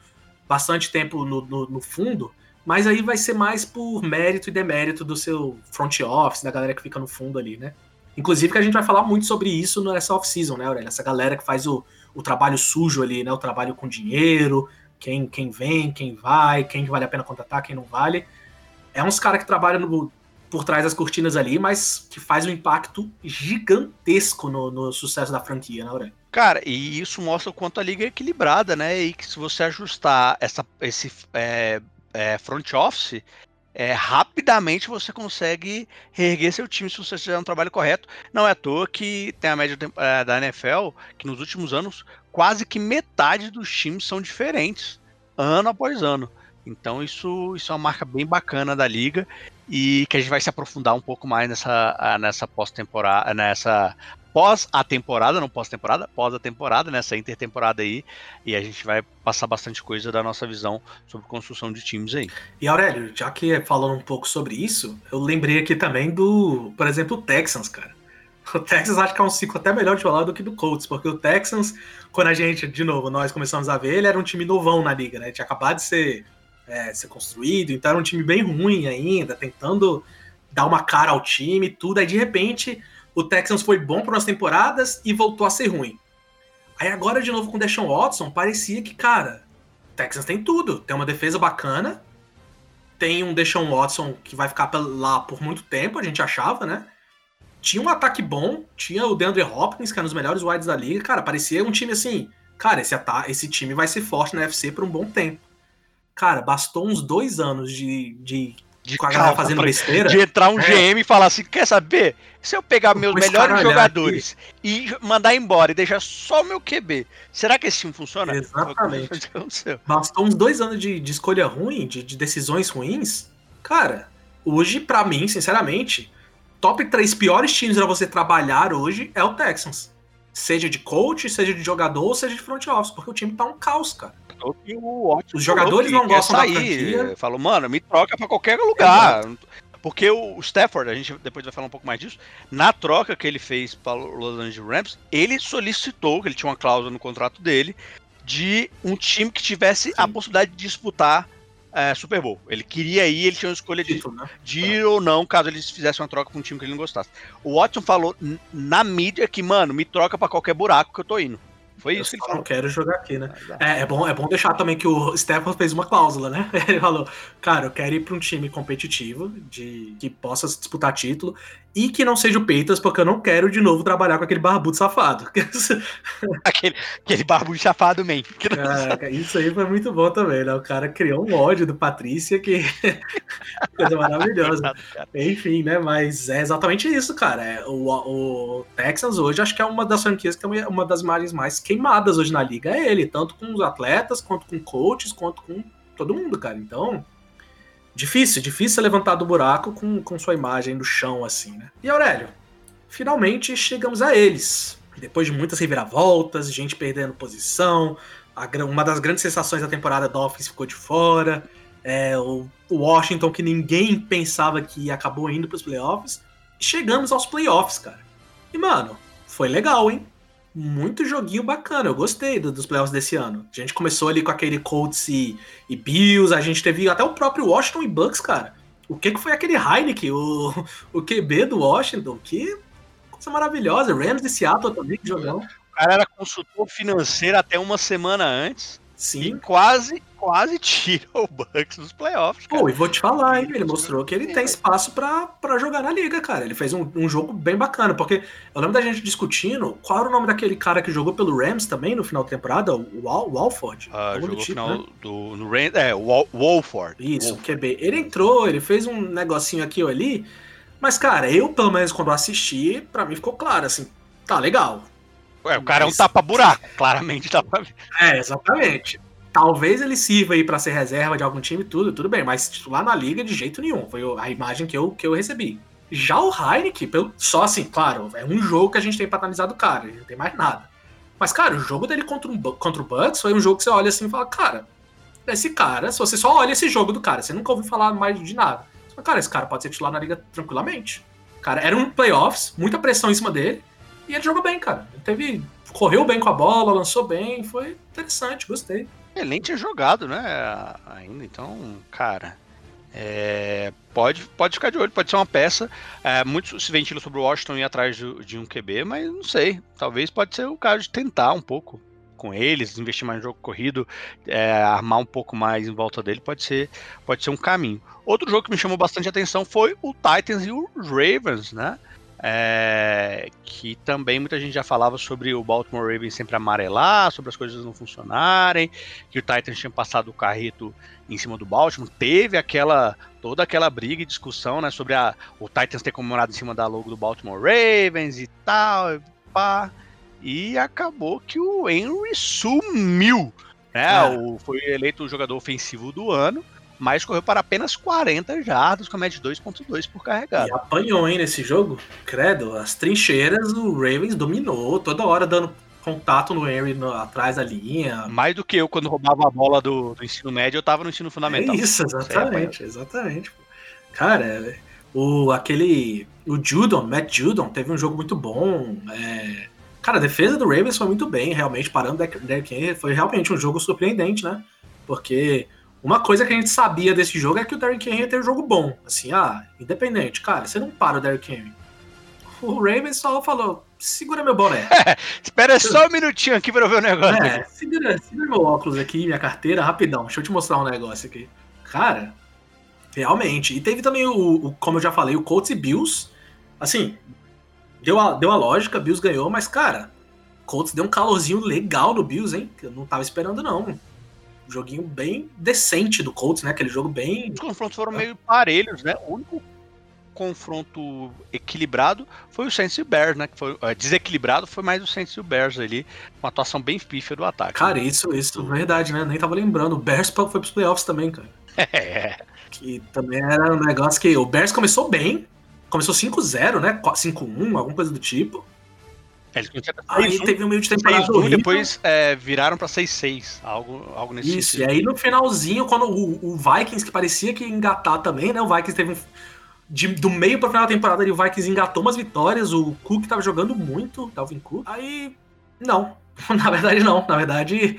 bastante tempo no, no, no fundo. Mas aí vai ser mais por mérito e demérito do seu front office, da galera que fica no fundo ali, né? Inclusive que a gente vai falar muito sobre isso nessa off-season, né, Aurélia? Essa galera que faz o, o trabalho sujo ali, né? O trabalho com dinheiro, quem, quem vem, quem vai, quem vale a pena contratar, quem não vale. É uns caras que trabalham no, por trás das cortinas ali, mas que faz um impacto gigantesco no, no sucesso da franquia, né, Aurélio? Cara, e isso mostra o quanto a liga é equilibrada, né? E que se você ajustar essa, esse é, é, front office, é, rapidamente você consegue reerguer seu time se você fizer um trabalho correto. Não é à toa que tem a média é, da NFL que nos últimos anos quase que metade dos times são diferentes, ano após ano. Então isso, isso é uma marca bem bacana da liga e que a gente vai se aprofundar um pouco mais nessa, nessa pós-temporada, nessa pós a temporada, não pós-temporada, pós a temporada, nessa intertemporada aí, e a gente vai passar bastante coisa da nossa visão sobre construção de times aí. E Aurélio, já que falando um pouco sobre isso, eu lembrei aqui também do, por exemplo, o Texans, cara. O Texans acho que é um ciclo até melhor de falar do que do Colts, porque o Texans, quando a gente, de novo, nós começamos a ver, ele era um time novão na liga, né? Tinha acabado de ser, é, ser construído, então era um time bem ruim ainda, tentando dar uma cara ao time, tudo. Aí de repente o Texans foi bom por umas temporadas e voltou a ser ruim. Aí agora, de novo, com o Deshaun Watson, parecia que, cara, o Texans tem tudo. Tem uma defesa bacana, tem um Deshaun Watson que vai ficar lá por muito tempo, a gente achava, né? Tinha um ataque bom, tinha o DeAndre Hopkins, que é um dos melhores wides da liga. Cara, parecia um time assim, cara, esse, esse time vai ser forte na UFC por um bom tempo. Cara, bastou uns dois anos de, de de com a galera fazendo besteira. De entrar um é. GM e falar assim: quer saber? Se eu pegar meus melhores jogadores aqui. e mandar embora e deixar só o meu QB, será que esse time funciona? (laughs) Exatamente. Bastou uns dois anos de, de escolha ruim, de, de, decisões ruins. Cara, hoje, para mim, sinceramente, top 3 piores times para você trabalhar hoje é o Texans. Seja de coach, seja de jogador, seja de front office, porque o time tá um caos, cara o Os jogadores não gostam sair, da franquia. Falou, mano, me troca para qualquer lugar. Porque o Stafford, a gente depois vai falar um pouco mais disso, na troca que ele fez para o Los Angeles Rams, ele solicitou, que ele tinha uma cláusula no contrato dele, de um time que tivesse Sim. a possibilidade de disputar é, Super Bowl. Ele queria ir, ele tinha uma escolha de, né? de ir ou não, caso eles fizessem uma troca com um time que ele não gostasse. O Watson falou na mídia que, mano, me troca para qualquer buraco que eu tô indo. Foi isso que ele falou. não quero jogar aqui, né? É, é, bom, é bom deixar também que o Stefan fez uma cláusula, né? (laughs) Ele falou, cara, eu quero ir para um time competitivo, de que possa disputar título, e que não seja o Peitas, porque eu não quero de novo trabalhar com aquele barbudo safado. (laughs) aquele, aquele barbudo safado mesmo. É, isso aí foi muito bom também, né? O cara criou um ódio do Patrícia que (laughs) coisa maravilhosa. Enfim, né? Mas é exatamente isso, cara. É, o, o Texans hoje acho que é uma das franquias que é uma das imagens mais queimadas hoje na liga. É ele, tanto com os atletas, quanto com coaches, quanto com todo mundo, cara. Então, Difícil, difícil levantar do buraco com, com sua imagem no chão, assim, né? E Aurélio, finalmente chegamos a eles. Depois de muitas reviravoltas, gente perdendo posição, a, uma das grandes sensações da temporada Dolphins ficou de fora, é, o, o Washington que ninguém pensava que acabou indo para os playoffs, chegamos aos playoffs, cara. E, mano, foi legal, hein? Muito joguinho bacana. Eu gostei do, dos playoffs desse ano. A gente começou ali com aquele Colts e, e, Bills, a gente teve até o próprio Washington e Bucks, cara. O que, que foi aquele Heineken, o, o QB do Washington? Que coisa maravilhosa. Rams e Seattle também, que jogão. O cara era consultor financeiro até uma semana antes. Sim. E quase, quase (laughs) tira o Bucks dos playoffs. Cara. Pô, e vou te falar, hein? Ele mostrou que ele tem espaço para jogar na liga, cara. Ele fez um, um, jogo bem bacana, porque eu lembro da gente discutindo qual era o nome daquele cara que jogou pelo Rams também no final da temporada, o Wal Walford. Ah, jogou no tipo, final né? do no Rams, é, o Walford. Isso, Walford. QB. Ele entrou, ele fez um negocinho aqui ou ali, mas cara, eu pelo menos quando assisti, para mim ficou claro assim, tá legal, Ué, o cara Mas... é um tapa-buraco, claramente dá pra ver. É, exatamente. Talvez ele sirva aí para ser reserva de algum time, tudo, tudo bem, mas titular na liga de jeito nenhum. Foi a imagem que eu, que eu recebi. Já o Heineken, só assim, claro, é um jogo que a gente tem pra analisar do cara, não tem mais nada. Mas, cara, o jogo dele contra, um, contra o Bucks foi um jogo que você olha assim e fala, cara, esse cara, se você só olha esse jogo do cara, você nunca ouviu falar mais de nada. Você fala, cara, esse cara pode ser titular na liga tranquilamente. Cara, era um playoffs, muita pressão em cima dele. E ele jogou bem, cara. Ele teve. Correu bem com a bola, lançou bem, foi interessante, gostei. Ele nem tinha jogado, né? Ainda, então, cara. É, pode, pode ficar de olho, pode ser uma peça. É, muito se ventila sobre o Washington ir atrás de, de, um QB, mas não sei. Talvez pode ser o caso de tentar um pouco com eles, investir mais no jogo corrido, é, armar um pouco mais em volta dele, pode ser, pode ser um caminho. Outro jogo que me chamou bastante atenção foi o Titans e o Ravens, né? É, que também muita gente já falava sobre o Baltimore Ravens sempre amarelar, sobre as coisas não funcionarem, que o Titans tinha passado o carrito em cima do Baltimore, teve aquela toda aquela briga e discussão, né, sobre a, o Titans ter comemorado em cima da logo do Baltimore Ravens e tal, e pá, e acabou que o Henry sumiu, né, É. o, foi eleito o jogador ofensivo do ano, mas correu para apenas 40 jardas com a média de 2.2 por carregado. E apanhou, hein, nesse jogo. Credo, as trincheiras, o Ravens dominou, toda hora dando contato no Henry no- atrás da linha. Mais do que eu quando roubava a bola do, do ensino médio, eu tava no ensino fundamental. É isso, exatamente, exatamente. Cara, o, aquele. O Judon, Matt Judon, teve um jogo muito bom. é, cara, a defesa do Ravens foi muito bem, realmente, parando o Derrick Henry. Foi realmente um jogo surpreendente, né? Porque uma coisa que a gente sabia desse jogo é que o Derrick Henry ia ter um jogo bom. Assim, ah, independente. Cara, você não para o Derrick Henry. O Ravens só falou: segura meu boné. (laughs) Espera só um minutinho aqui pra eu ver o negócio. É, segura, segura meu óculos aqui, minha carteira, rapidão. Deixa eu te mostrar um negócio aqui. Cara, realmente. E teve também o, o- como eu já falei, o Colts e Bills. Assim, deu a, deu a lógica, Bills ganhou, mas, cara, Colts deu um calorzinho legal no Bills, hein? Que eu não tava esperando, não. Joguinho bem decente do Colts, né? Aquele jogo bem. Os confrontos foram meio parelhos, né? O único confronto equilibrado foi o Saints e o Bears, né? Que foi, é, desequilibrado foi mais o Saints e o Bears ali. Uma atuação bem pífia do ataque. Cara, isso, isso, verdade, né? Nem tava lembrando. O Bears foi pros playoffs também, cara. (laughs) É. Que também era um negócio que o Bears começou bem. Começou 5-0, né? 5-1, alguma coisa do tipo. Eles começaram a Aí 6-1, teve um meio de temporada 6-1, horrível. depois é, viraram pra 6-6. Algo, algo nesse Isso, e sentido. aí no finalzinho, quando o, o Vikings, que parecia que ia engatar também, né? O Vikings teve um. de- do meio pra final da temporada, ali, o Vikings engatou umas vitórias. O Cook tava jogando muito, Dalvin Cook. Aí. Não. (laughs) Na verdade, não. Na verdade,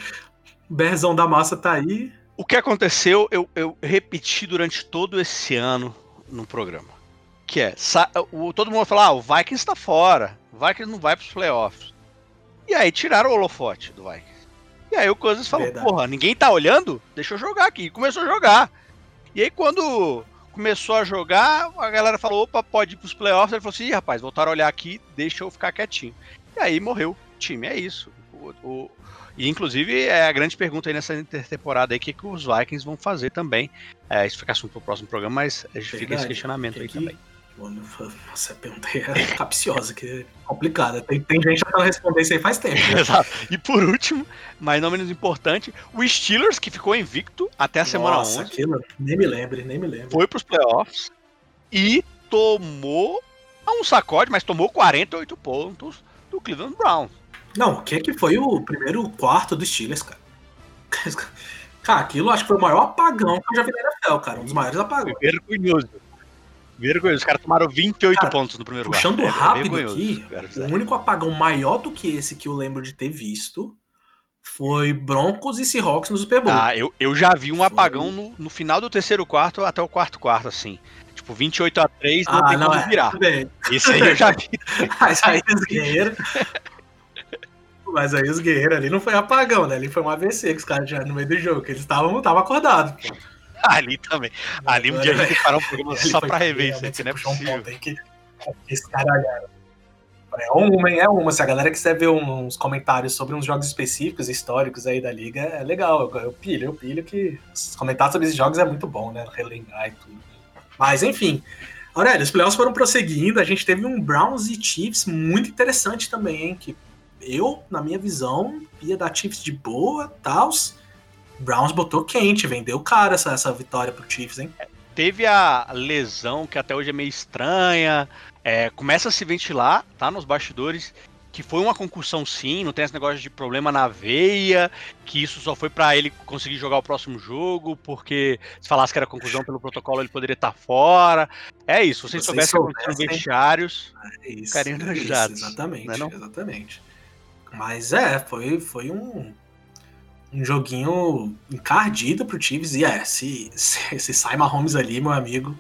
o Berzão da massa tá aí. O que aconteceu, eu, eu repeti durante todo esse ano no programa. Que é, o, todo mundo fala, ah, o Vikings está fora. O Vikings não vai pros playoffs. E aí tiraram o holofote do Vikings. E aí o Cousins falou, Verdade. porra, ninguém tá olhando? Deixa eu jogar aqui. E começou a jogar. E aí quando começou a jogar, a galera falou, opa, pode ir pros playoffs. Ele falou assim, rapaz, voltaram a olhar aqui, deixa eu ficar quietinho. E aí morreu o time, é isso. O, o- e inclusive é a grande pergunta aí nessa intertemporada aí, o que, que os Vikings vão fazer também. É, isso fica assunto pro próximo programa, mas fica esse questionamento aí Que- também. Mano, Nossa, a pergunta aí é (laughs) capciosa, que é complicada. Tem, tem gente tentando responder isso aí faz tempo. né? (laughs) Exato. E por último, mas não menos importante, o Steelers, que ficou invicto até a semana Nossa, 11, aquilo, nem me lembre, nem me lembro. foi pros playoffs e tomou um sacode, mas tomou 48 pontos do Cleveland Browns. Não, o que é que foi o primeiro quarto do Steelers, cara? (laughs) Cara, aquilo acho que foi o maior apagão que eu já vi na NFL, cara. Um dos maiores apagões. Vergonhoso. Vergonhoso. Os caras tomaram 28 Cara, pontos no primeiro Puxando quarto. É rápido vergonhoso, aqui, o único apagão maior do que esse que eu lembro de ter visto foi Broncos e Seahawks no Super Bowl. Ah, eu, eu já vi um Foi. apagão no, no final do terceiro quarto até o quarto quarto, assim. Tipo, 28 a 3 não Ah, tem não, como é. virar. Isso aí eu já vi. (laughs) Mas aí os guerreiros. Mas aí os guerreiros ali não foi apagão, né? Ali foi um AVC que os caras já no meio do jogo, que eles estavam estavam acordados. pô. (laughs) Ali também. Ali um dia a gente parar um programa só pra rever isso realmente aqui, não é um ponto aí que cara olharam. É uma? É uma. Se a galera quiser ver uns comentários sobre uns jogos específicos, históricos aí da liga, é legal. Eu, eu pilho, eu pilho que comentar sobre esses jogos é muito bom, né? Relembrar e tudo. Mas enfim. Aurélio, os playoffs foram prosseguindo. A gente teve um Browns e Chiefs muito interessante também, hein? Que eu, na minha visão, ia dar Chiefs de boa, tals. Browns botou quente, vendeu caro essa, essa vitória pro Chiefs, hein? Teve a lesão que até hoje é meio estranha. é, começa a se ventilar, tá? Nos bastidores. Que foi uma concussão sim, não tem esse negócio de problema na veia, que isso só foi pra ele conseguir jogar o próximo jogo, porque se falasse que era conclusão pelo protocolo, ele poderia estar fora. É isso, se vocês soubessem vocês o que soubessem. vestiários, É isso. Carinho é isso, Exatamente, não é não? exatamente. Mas é, foi, foi um, um joguinho encardido pro Chiefs. E é, se, se, se sai Mahomes ali, meu amigo.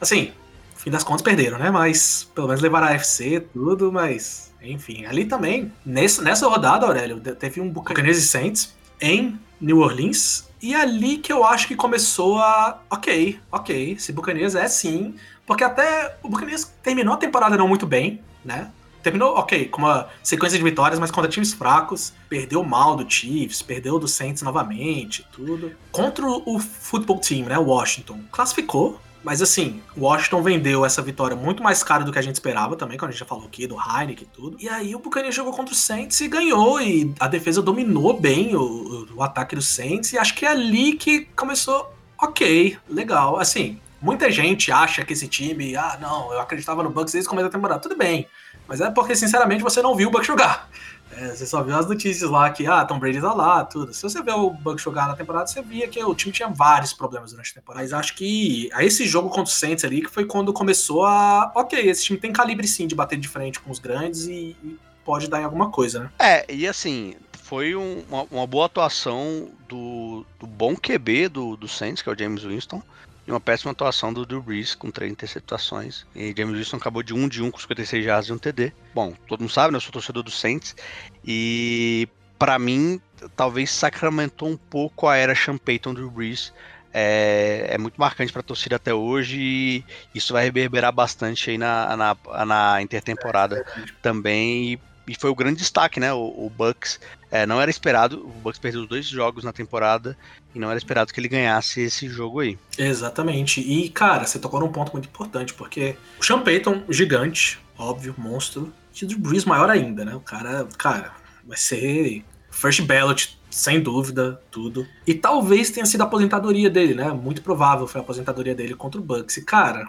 Assim, no fim das contas perderam, né? Mas pelo menos levaram a AFC, tudo, mas. Enfim, ali também, nesse, nessa rodada, Aurélio, teve um Buccaneers e Saints em New Orleans. E ali que eu acho que começou a. Ok, ok, esse Buccaneers é sim. Porque até o Buccaneers terminou a temporada não muito bem, né? Terminou, ok, com uma sequência de vitórias, mas contra times fracos. Perdeu mal do Chiefs, perdeu do Saints novamente, tudo. Contra o football team, né? Washington. Classificou, mas assim, Washington vendeu essa vitória muito mais cara do que a gente esperava também, quando a gente já falou aqui do Heineken e tudo. E aí o Buccaneers jogou contra o Saints e ganhou. E a defesa dominou bem o, o- o ataque do Saints. E acho que é ali que começou. Ok, legal. Assim, muita gente acha que esse time. Ah, não, eu acreditava no Bucks desde o começo da temporada. Tudo bem. Mas é porque, sinceramente, você não viu o Bucks jogar. É, você só viu as notícias lá que, ah, Tom Brady tá lá, tudo. Se você vê o Bucks jogar na temporada, você via que o time tinha vários problemas durante a temporada. Mas acho que esse jogo contra o Saints ali, que foi quando começou a. Ok, esse time tem calibre sim de bater de frente com os grandes e, e pode dar em alguma coisa, né? É, e assim, foi um- uma, uma boa atuação do, do bom QB do, do Saints, que é o James Winston, e uma péssima atuação do Drew Brees, com três interceptações. E James Winston acabou de 1 de 1 com 56 jardas e um TD. Bom, todo mundo sabe, né? Eu sou torcedor do Saints. E pra mim, talvez sacramentou um pouco a era Sean Payton Drew Brees. É, é muito marcante pra torcida até hoje e isso vai reverberar bastante aí na, na, na intertemporada também. E, e foi o grande destaque, né? O, o Bucks é, não era esperado. O Bucks perdeu dois jogos na temporada e não era esperado que ele ganhasse esse jogo aí. Exatamente. E, cara, você tocou num ponto muito importante, porque o Sean Payton, gigante, óbvio, monstro, e o Drew Brees maior ainda, né? O cara, cara, vai ser first ballot, sem dúvida, tudo. E talvez tenha sido a aposentadoria dele, né? Muito provável foi a aposentadoria dele contra o Bucks. E, cara,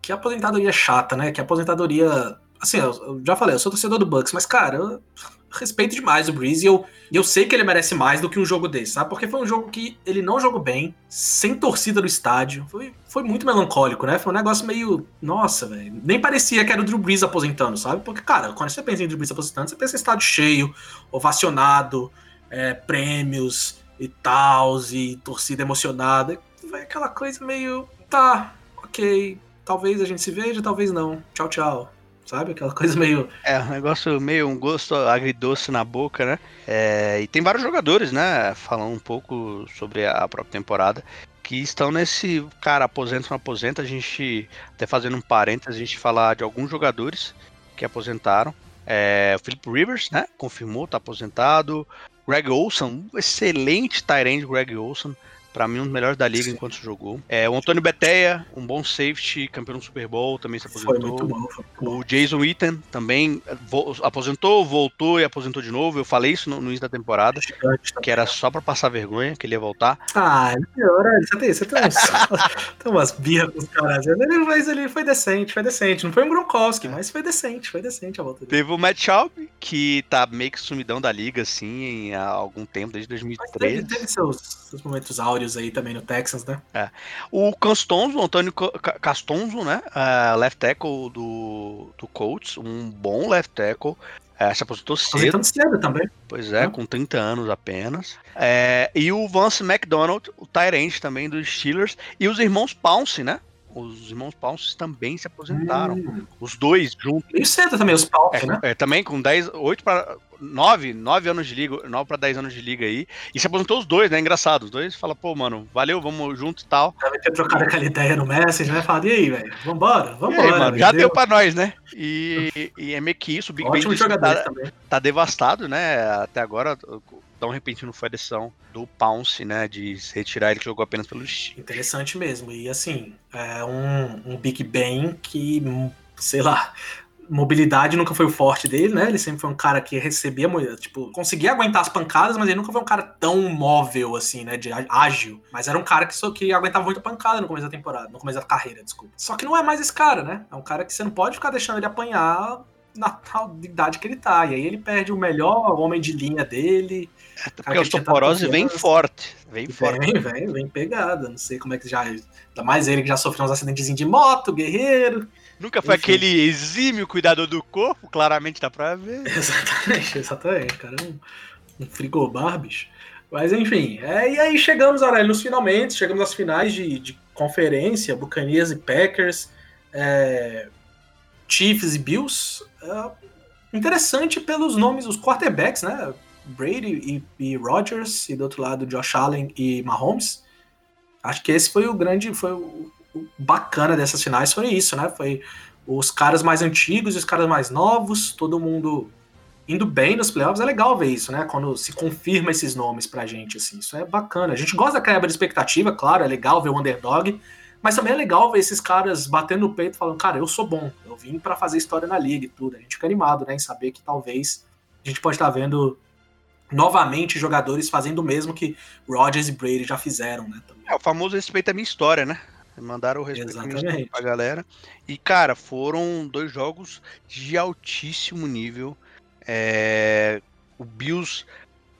que aposentadoria chata, né? Que aposentadoria... Assim, eu já falei, eu sou torcedor do Bucks, mas, cara, eu respeito demais o Breeze e eu, eu sei que ele merece mais do que um jogo desse, sabe? Porque foi um jogo que ele não jogou bem, sem torcida no estádio. Foi, foi muito melancólico, né? Foi um negócio meio. Nossa, velho. Nem parecia que era o Drew Brees aposentando, sabe? Porque, cara, quando você pensa em Drew Brees aposentando, você pensa em estádio cheio, ovacionado, é, prêmios e tal, e torcida emocionada. Foi aquela coisa meio. Tá, ok. Talvez a gente se veja, talvez não. Tchau, tchau. Sabe? Aquela coisa meio. É, um negócio meio um gosto agridoce na boca, né? É, e tem vários jogadores, né? Falando um pouco sobre a própria temporada. Que estão nesse. Cara, aposenta não aposenta. A gente. Até fazendo um parênteses, a gente falar de alguns jogadores que aposentaram. É, o Philip Rivers, né? Confirmou, tá aposentado. Greg Olson, excelente Tyrande Greg Olson. Pra mim, um dos melhores da liga Sim. enquanto jogou. É, o Antônio Beteia, um bom safety, campeão do Super Bowl, também se aposentou. Foi muito bom. Foi muito bom. O Jason Witten também vo- aposentou, voltou e aposentou de novo. Eu falei isso no, no início da temporada, que era só pra passar vergonha, que ele ia voltar. Ah, é, você tem, você tem, uns, (laughs) tem umas birras com os caras. Ele, mas ele foi decente, foi decente. Não foi um Gronkowski, mas foi decente, foi decente a volta dele. Teve o Matt Schaub, que tá meio que sumidão da liga, assim, há algum tempo, desde Mas teve, 2013. teve seus, seus momentos áureos aí também no Texans, né? O Castonzo, o Antônio Ca- Ca- Castonzo, né? ah, left tackle do, do Colts, um bom left tackle. eh, se aposentou cedo, Aposentando cedo também. pois é, Hum. com 30 anos apenas. É, e o Vance McDonald, o Tyrant também dos Steelers. E os irmãos Pounce, né? Os irmãos Pounce também se aposentaram. Hum, Os dois juntos. meio cedo também, os Palps, É, né? é, também com 10, 8 para 9, 9 anos de liga, 9 para 10 anos de liga aí. E se aposentou os dois, né? Engraçado. Os dois falam, pô, mano, valeu, vamos junto e tal. Deve ter trocado aquela ideia no Messenger, né? Falado, e aí, velho? Vambora, E aí, vambora. mano, já deu pra nós, né? E, e é meio que isso. O Big que jogadores tá, também. tá devastado, né? Até agora, tão repentino foi a decisão do Pounce, né? De retirar ele que jogou apenas pelo Steelers. Interessante mesmo. E assim, é um, um Big Ben que, sei lá, mobilidade nunca foi o forte dele, né? Ele sempre foi um cara que recebia, tipo, conseguia aguentar as pancadas, mas ele nunca foi um cara tão móvel, assim, né? De ágil. Mas era um cara que só que aguentava muito pancada no começo da temporada, no começo da carreira, desculpa. Só que não é mais esse cara, né? É um cara que você não pode ficar deixando ele apanhar na tal idade que ele tá. E aí ele perde o melhor homem de linha dele. Cara, porque que o Toporose vem forte. Vem forte. Vem, vem, vem pegada. Não sei como é que já. Ainda mais ele que já sofreu uns acidentezinhos de moto, guerreiro. Nunca foi Enfim. aquele exímio cuidador do corpo, claramente dá pra ver. (laughs) Exatamente, exatamente, cara. Um, um frigobar, bicho. Mas enfim, é, e aí chegamos, Aurélio, nos finalmente, chegamos às finais de, de conferência, Buccaneers e Packers, é, Chiefs e Bills. É, interessante pelos nomes, os quarterbacks, né? Brady e, e Rodgers, e do outro lado Josh Allen e Mahomes. Acho que esse foi o grande, foi o, o bacana dessas finais, foi isso, né? Foi os caras mais antigos e os caras mais novos, todo mundo indo bem nos playoffs. É legal ver isso, né? Quando se confirma esses nomes pra gente, assim. Isso é bacana. A gente gosta da quebra de expectativa, claro, é legal ver o underdog, mas também é legal ver esses caras batendo no peito falando, cara, eu sou bom, eu vim para fazer história na liga e tudo. A gente fica animado, né, em saber que talvez a gente pode estar vendo novamente jogadores fazendo o mesmo que Rodgers e Brady já fizeram, né? Também. É o famoso respeito à minha história, né? Mandaram o respeito pra galera. E, cara, foram dois jogos de altíssimo nível. É... O Bills,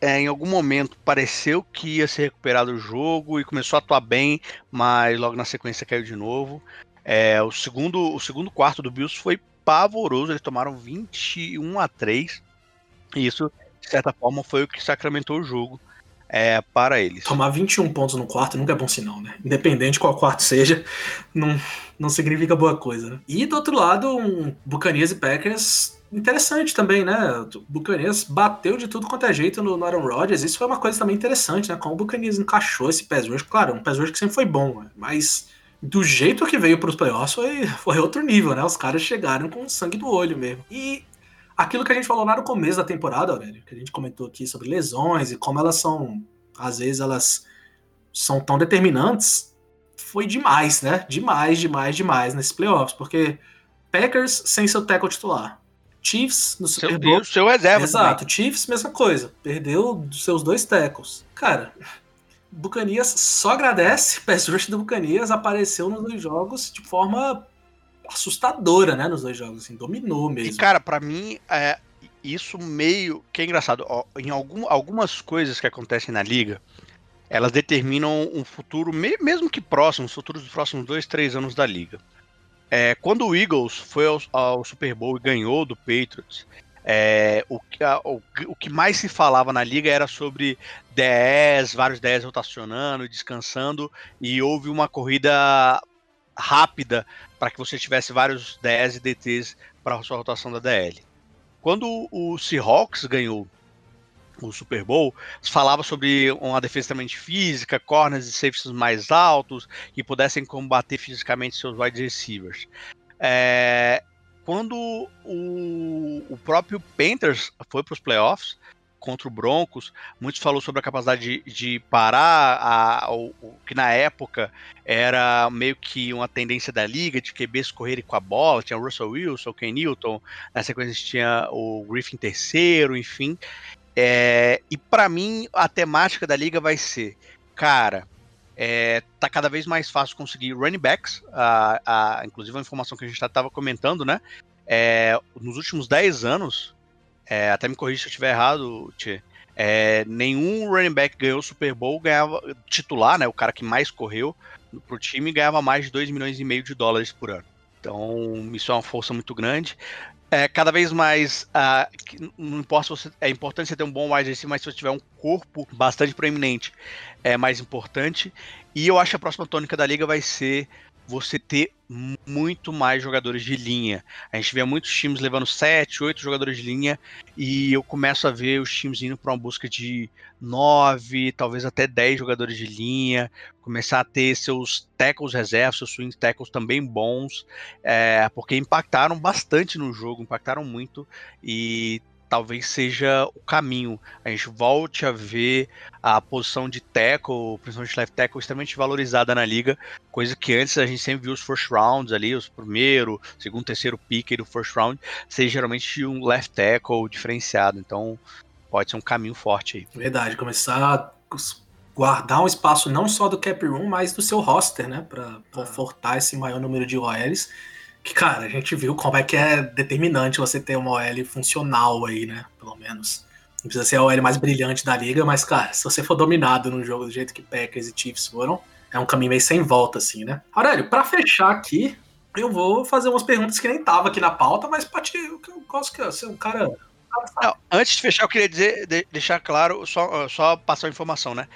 é, em algum momento, pareceu que ia ser recuperado o jogo e começou a atuar bem, mas logo na sequência caiu de novo. É, o, segundo, o segundo quarto do Bills foi pavoroso, eles tomaram 21 a 3. E isso de certa forma, foi o que sacramentou o jogo é, para eles. Tomar 21 pontos no quarto nunca é bom sinal, né? Independente qual quarto seja, não, não significa boa coisa. Né? E do outro lado, um Buccaneers e Packers interessante também, né? O Buccaneers bateu de tudo quanto é jeito no, no Aaron Rodgers. Isso foi uma coisa também interessante, né? Como o Buccaneers encaixou esse pass rush. Claro, um pass rush que sempre foi bom, né? mas do jeito que veio para os playoffs foi, foi outro nível, né? Os caras chegaram com sangue do olho mesmo. E aquilo que a gente falou lá no começo da temporada, Aurélio, que a gente comentou aqui sobre lesões e como elas são, às vezes elas são tão determinantes, foi demais, né? Demais, demais, demais nesses playoffs, porque Packers sem seu tackle titular. Chiefs no Super Bowl. O seu reserva. Exato, também. Chiefs, mesma coisa. Perdeu seus dois tackles. Cara, Bucanias só agradece. (laughs) Pass rush do Bucanias apareceu nos dois jogos de forma assustadora, né, nos dois jogos, assim, dominou mesmo. E, cara, para mim, é, isso meio que é engraçado. Ó, em algum, algumas coisas que acontecem na liga, elas determinam um futuro, mesmo que próximo, os futuros dos próximos dois, três anos da liga. É, quando o Eagles foi ao, ao, Super Bowl e ganhou do Patriots, é, o, a, o, o, que mais se falava na liga era sobre 10, vários 10 rotacionando, descansando, e houve uma corrida rápida para que você tivesse vários DS e DTs para sua rotação da DL. Quando o Seahawks ganhou o Super Bowl, falava sobre uma defesa extremamente física, corners e safeties mais altos, que pudessem combater fisicamente seus wide receivers. É, quando o, o próprio Panthers foi para os playoffs, contra o Broncos, muitos falou sobre a capacidade de, de parar a, o, o, que na época era meio que uma tendência da liga de QBs correrem com a bola, tinha o Russell Wilson, o Ken Newton, na sequência tinha o Griffin terceiro, enfim. É, e para mim a temática da liga vai ser, cara, é, tá cada vez mais fácil conseguir running backs, a, a, inclusive a informação que a gente estava comentando, né? É, nos últimos 10 anos, é, até me corrija se eu estiver errado, Tchê. É, nenhum running back ganhou o Super Bowl, ganhava titular, né? O cara que mais correu pro time ganhava mais de 2 milhões e meio de dólares por ano. Então, isso é uma força muito grande. É, cada vez mais, uh, não importa você, é importante você ter um bom wide receiver, mas se você tiver um corpo bastante proeminente, é mais importante. E eu acho que a próxima tônica da liga vai ser você ter muito mais jogadores de linha. A gente vê muitos times levando 7, 8 jogadores de linha e eu começo a ver os times indo para uma busca de 9, talvez até 10 jogadores de linha, começar a ter seus tackles reservas, seus swing tackles também bons, é, porque impactaram bastante no jogo, impactaram muito e talvez seja o caminho. A gente volte a ver a posição de tackle, principalmente left tackle, extremamente valorizada na liga, coisa que antes a gente sempre viu os first rounds ali, os primeiro, segundo, terceiro pick do first round, ser geralmente um left tackle diferenciado. Então pode ser um caminho forte aí. Verdade, começar a guardar um espaço não só do cap room, mas do seu roster, né, para confortar esse maior número de OLs que, cara, a gente viu como é que é determinante você ter uma OL funcional aí, né? Pelo menos. Não precisa ser a OL mais brilhante da liga, mas, cara, se você for dominado no jogo do jeito que Packers e Chiefs foram, é um caminho meio sem volta, assim, né? Aurélio, pra fechar aqui, eu vou fazer umas perguntas que nem tava aqui na pauta, mas pra te, eu gosto que ser um cara. Não, antes de fechar, eu queria dizer, de, deixar claro, só, só passar a informação, né?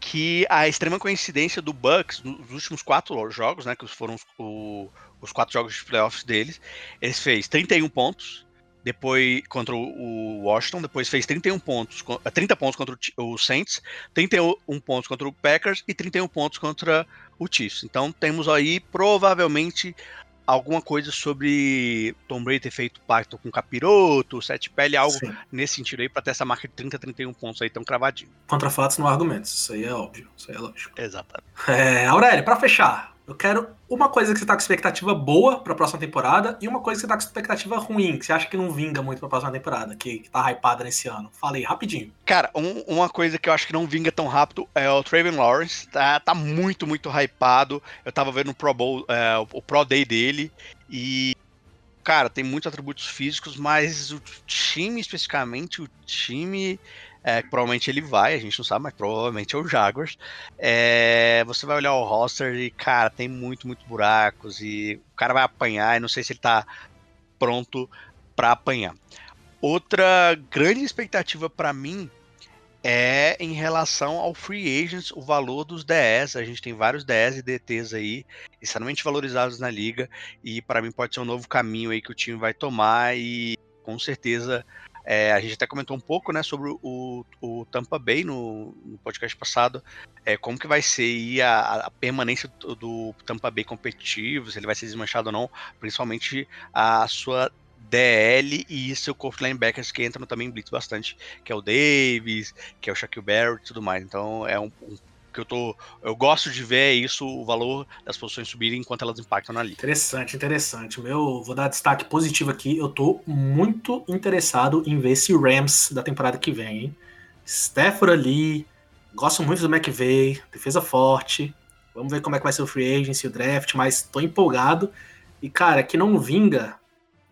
Que a extrema coincidência do Bucks nos últimos quatro jogos, né? Que foram o, os quatro jogos de playoffs deles. Eles fez 31 pontos, depois contra o Washington, depois fez 31 pontos, 30 pontos contra o Saints, 31 pontos contra o Packers e 31 pontos contra o Chiefs. Então temos aí provavelmente alguma coisa sobre Tom Brady ter feito pacto com Capiroto, Sete Pele, algo Sim. nesse sentido aí, para ter essa marca de 30, 31 pontos aí tão cravadinho. Contra fatos não argumentos, isso aí é óbvio, isso aí é lógico. Exatamente. É, Aurélio, para fechar, eu quero uma coisa que você tá com expectativa boa pra próxima temporada e uma coisa que você tá com expectativa ruim, que você acha que não vinga muito pra próxima temporada, que, que tá hypada nesse ano. Falei rapidinho. Cara, um, uma coisa que eu acho que não vinga tão rápido é o Traven Lawrence. Tá, tá muito, muito hypado. Eu tava vendo o Pro Bowl, é, o Pro Day dele e. Cara, tem muitos atributos físicos, mas o time especificamente, o time é, provavelmente ele vai, a gente não sabe, mas provavelmente é o Jaguars. É, você vai olhar o roster e, cara, tem muito, muito buracos e o cara vai apanhar e não sei se ele tá pronto para apanhar. Outra grande expectativa para mim é em relação ao free agents, o valor dos DS. A gente tem vários DS e DTs aí, extremamente valorizados na liga, e para mim pode ser um novo caminho aí que o time vai tomar e com certeza é, a gente até comentou um pouco né, sobre o, o Tampa Bay no, no podcast passado, é, como que vai ser a, a, permanência do, do, Tampa Bay competitivo, se ele vai ser desmanchado ou não, principalmente a sua DL e corpo de linebackers que entram também em blitz bastante, que é o Davis, que é o Shaquille Barrett e tudo mais. Então é um, um que eu tô. Eu gosto de ver isso, o valor das posições subirem enquanto elas impactam na liga. Interessante, interessante. Meu, vou dar destaque positivo aqui. Eu tô muito interessado em ver esse Rams da temporada que vem, hein? Stafford ali. Gosto muito do McVay, defesa forte. Vamos ver como é que vai ser o free agency, o draft, mas tô empolgado. E, cara, que não vinga,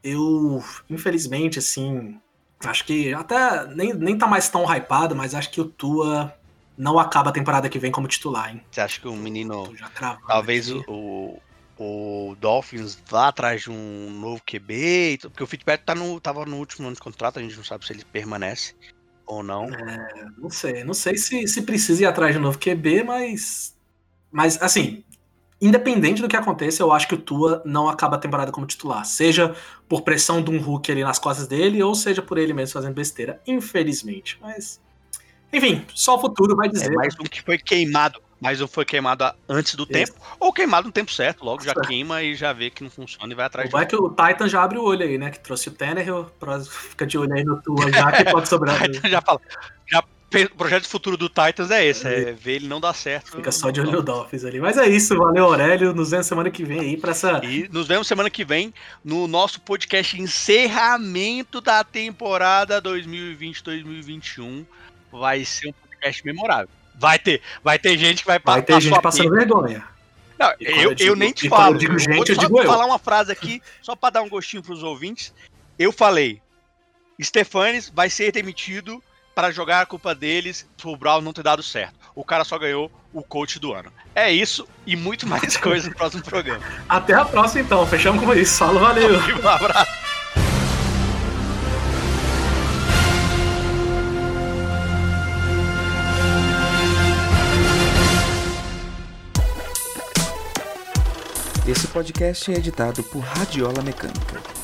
eu, infelizmente, assim, acho que até nem, nem tá mais tão hypado, mas acho que o Tua não acaba a temporada que vem como titular, hein? Você acha que o menino. Talvez o, o Dolphins vá atrás de um novo QB? Porque o Fitzpatrick tá no, tava no último ano de contrato, a gente não sabe se ele permanece ou não. É, não sei, não sei se, se precisa ir atrás de um novo QB, mas. Mas, assim, independente do que aconteça, eu acho que o Tua não acaba a temporada como titular. Seja por pressão de um Hulk ali nas costas dele, ou seja por ele mesmo fazendo besteira. Infelizmente. Mas enfim, só o futuro vai dizer. É mais um que foi queimado, mais um foi queimado antes do tempo, ou queimado no tempo certo, logo já queima e já vê que não funciona e vai atrás Vai que o Titan já abre o olho aí, né? Que trouxe o Tanner, (laughs) fica de olho aí no tua já que pode sobrar. (laughs) já fala. Já o projeto futuro do Titans é esse, é ver ele não dar certo. Fica só de olho no Dolphins ali. Mas é isso, valeu Aurélio, nos vemos semana que vem aí para essa... E nos vemos semana que vem no nosso podcast encerramento da temporada 2020-2021 vai ser um podcast memorável. Vai ter, vai ter gente que vai passar. Vai ter gente passando vergonha. Não, eu, eu, digo, nem te falo. Eu digo gente, eu, eu digo eu. falar uma frase aqui, só para dar um gostinho pros ouvintes. Eu falei: Stefanes vai ser demitido para jogar a culpa deles pro Brown não ter dado certo. O cara só ganhou o coach do ano. É isso e muito mais (laughs) coisa no próximo programa. Até a próxima, então. Fechamos com isso. Falou, valeu. (laughs) Um abraço. Esse podcast é editado por Radiola Mecânica.